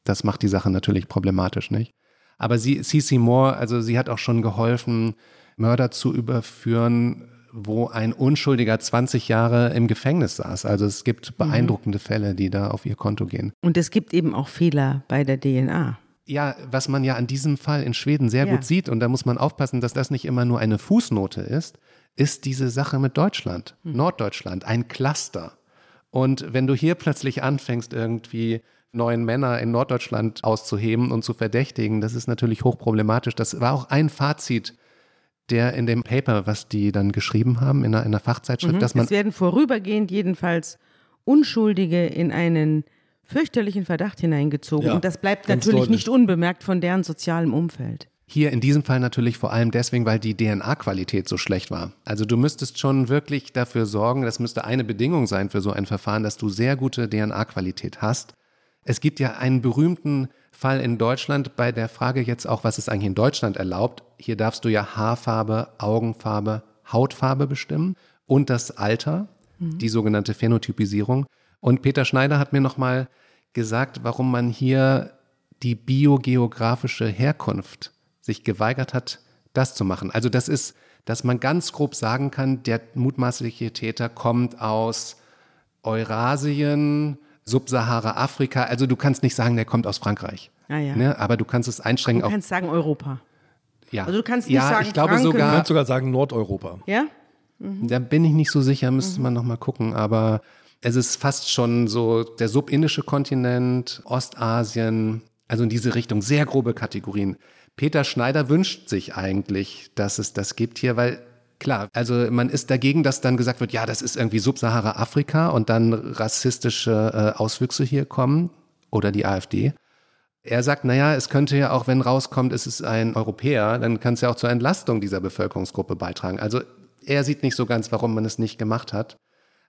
Das macht die Sache natürlich problematisch, nicht? Aber sie, Cece Moore, also sie hat auch schon geholfen, Mörder zu überführen, wo ein Unschuldiger 20 Jahre im Gefängnis saß. Also es gibt beeindruckende Fälle, die da auf ihr Konto gehen. Und es gibt eben auch Fehler bei der DNA. Ja, was man ja an diesem Fall in Schweden sehr Ja. gut sieht, und da muss man aufpassen, dass das nicht immer nur eine Fußnote ist, ist diese Sache mit Deutschland, Norddeutschland, ein Cluster. Und wenn du hier plötzlich anfängst, irgendwie neuen Männer in Norddeutschland auszuheben und zu verdächtigen, das ist natürlich hochproblematisch. Das war auch ein Fazit der in dem Paper, was die dann geschrieben haben, in einer, in einer Fachzeitschrift, dass man Es werden vorübergehend jedenfalls Unschuldige in einen fürchterlichen Verdacht hineingezogen. Ja, und das bleibt natürlich deutlich. nicht unbemerkt von deren sozialem Umfeld. Hier in diesem Fall natürlich vor allem deswegen, weil die DNA-Qualität so schlecht war. Also du müsstest schon wirklich dafür sorgen, das müsste eine Bedingung sein für so ein Verfahren, dass du sehr gute DNA-Qualität hast. Es gibt ja einen berühmten Fall in Deutschland bei der Frage jetzt auch, was ist eigentlich in Deutschland erlaubt. Hier darfst du ja Haarfarbe, Augenfarbe, Hautfarbe bestimmen und das Alter, die sogenannte Phänotypisierung. Und Peter Schneider hat mir nochmal gesagt, warum man hier die biogeografische Herkunft sich geweigert hat, das zu machen. Also das ist, dass man ganz grob sagen kann, der mutmaßliche Täter kommt aus Eurasien, Subsahara-Afrika. Also du kannst nicht sagen, der kommt aus Frankreich. Ah, ja. ne? Aber du kannst es einschränken Du auf. kannst sagen Europa. Ja. also du kannst nicht ja, sagen, ich glaube Franken- Du sogar, kannst sogar sagen Nordeuropa. Ja? da bin ich nicht so sicher, müsste man noch mal gucken. Aber es ist fast schon so der subindische Kontinent, Ostasien, also in diese Richtung, sehr grobe Kategorien. Peter Schneider wünscht sich eigentlich, dass es das gibt hier, weil klar, also man ist dagegen, dass dann gesagt wird, ja, das ist irgendwie Subsahara-Afrika und dann rassistische äh, Auswüchse hier kommen oder die AfD. Er sagt, naja, es könnte ja auch, wenn rauskommt, es ist ein Europäer, dann kann es ja auch zur Entlastung dieser Bevölkerungsgruppe beitragen. Also er sieht nicht so ganz, warum man es nicht gemacht hat.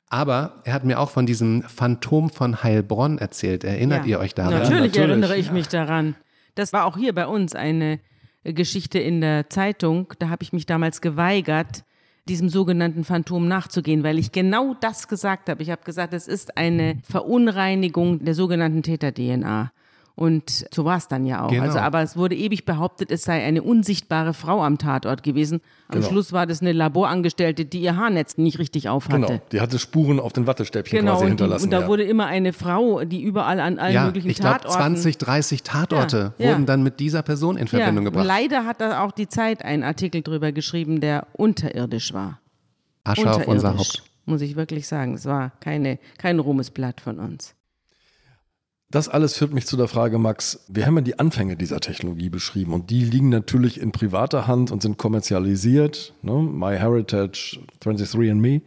Aber er hat mir auch von diesem Phantom von Heilbronn erzählt. Erinnert ja. ihr euch daran? Natürlich, natürlich. erinnere ich mich daran. Das war auch hier bei uns eine äh, Geschichte in der Zeitung. Da habe ich mich damals geweigert, diesem sogenannten Phantom nachzugehen, weil ich genau das gesagt habe. Ich habe gesagt, es ist eine Verunreinigung der sogenannten Täter-DNA. Und so war es dann ja auch. Genau. Also, aber es wurde ewig behauptet, es sei eine unsichtbare Frau am Tatort gewesen. Am Genau. Schluss war das eine Laborangestellte, die ihr Haarnetz nicht richtig aufhatte. Genau. Die hatte Spuren auf den Wattestäbchen Genau, quasi hinterlassen. und da ja. wurde immer eine Frau, die überall an allen Ja, möglichen ich glaube, Tatorten 20, 30 Tatorte Ja, wurden dann mit dieser Person in Verbindung gebracht. Leider hat da auch die Zeit einen Artikel drüber geschrieben, der unterirdisch war. Asche auf unser Haupt. muss ich wirklich sagen. Es war keine, kein Ruhmesblatt von uns. Das alles führt mich zu der Frage, Max, wir haben ja die Anfänge dieser Technologie beschrieben und die liegen natürlich in privater Hand und sind kommerzialisiert. Ne? MyHeritage, 23andMe.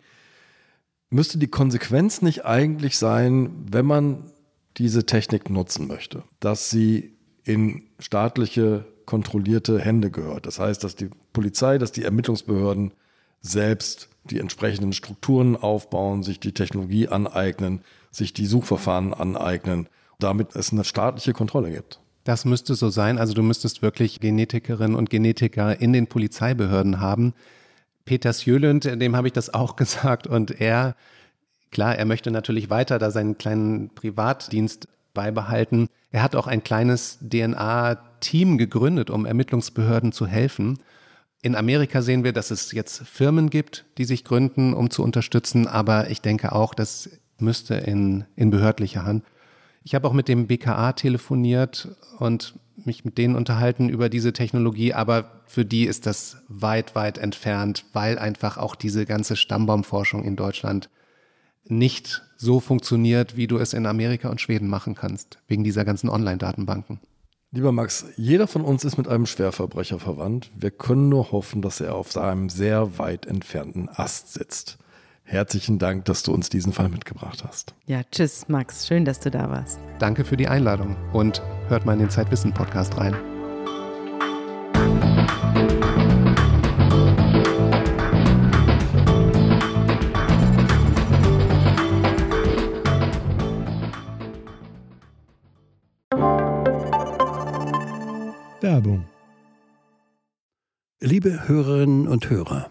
Müsste die Konsequenz nicht eigentlich sein, wenn man diese Technik nutzen möchte, dass sie in staatliche kontrollierte Hände gehört? Das heißt, dass die Polizei, dass die Ermittlungsbehörden selbst die entsprechenden Strukturen aufbauen, sich die Technologie aneignen, sich die Suchverfahren aneignen, damit es eine staatliche Kontrolle gibt. Das müsste so sein. Also du müsstest wirklich Genetikerinnen und Genetiker in den Polizeibehörden haben. Peter Sjölund, dem habe ich das auch gesagt und er, klar, er möchte natürlich weiter da seinen kleinen Privatdienst beibehalten. Er hat auch ein kleines DNA-Team gegründet, um Ermittlungsbehörden zu helfen. In Amerika sehen wir, dass es jetzt Firmen gibt, die sich gründen, um zu unterstützen, aber ich denke auch, das müsste in, in behördlicher Hand. Ich habe auch mit dem BKA telefoniert und mich mit denen unterhalten über diese Technologie, aber für die ist das weit, weit entfernt, weil einfach auch diese ganze Stammbaumforschung in Deutschland nicht so funktioniert, wie du es in Amerika und Schweden machen kannst, wegen dieser ganzen Online-Datenbanken. Lieber Max, jeder von uns ist mit einem Schwerverbrecher verwandt. Wir können nur hoffen, dass er auf einem sehr weit entfernten Ast sitzt. Herzlichen Dank, dass du uns diesen Fall mitgebracht hast. Ja, tschüss, Max. Schön, dass du da warst. Danke für die Einladung und hört mal in den Zeitwissen-Podcast rein. Werbung. Liebe Hörerinnen und Hörer,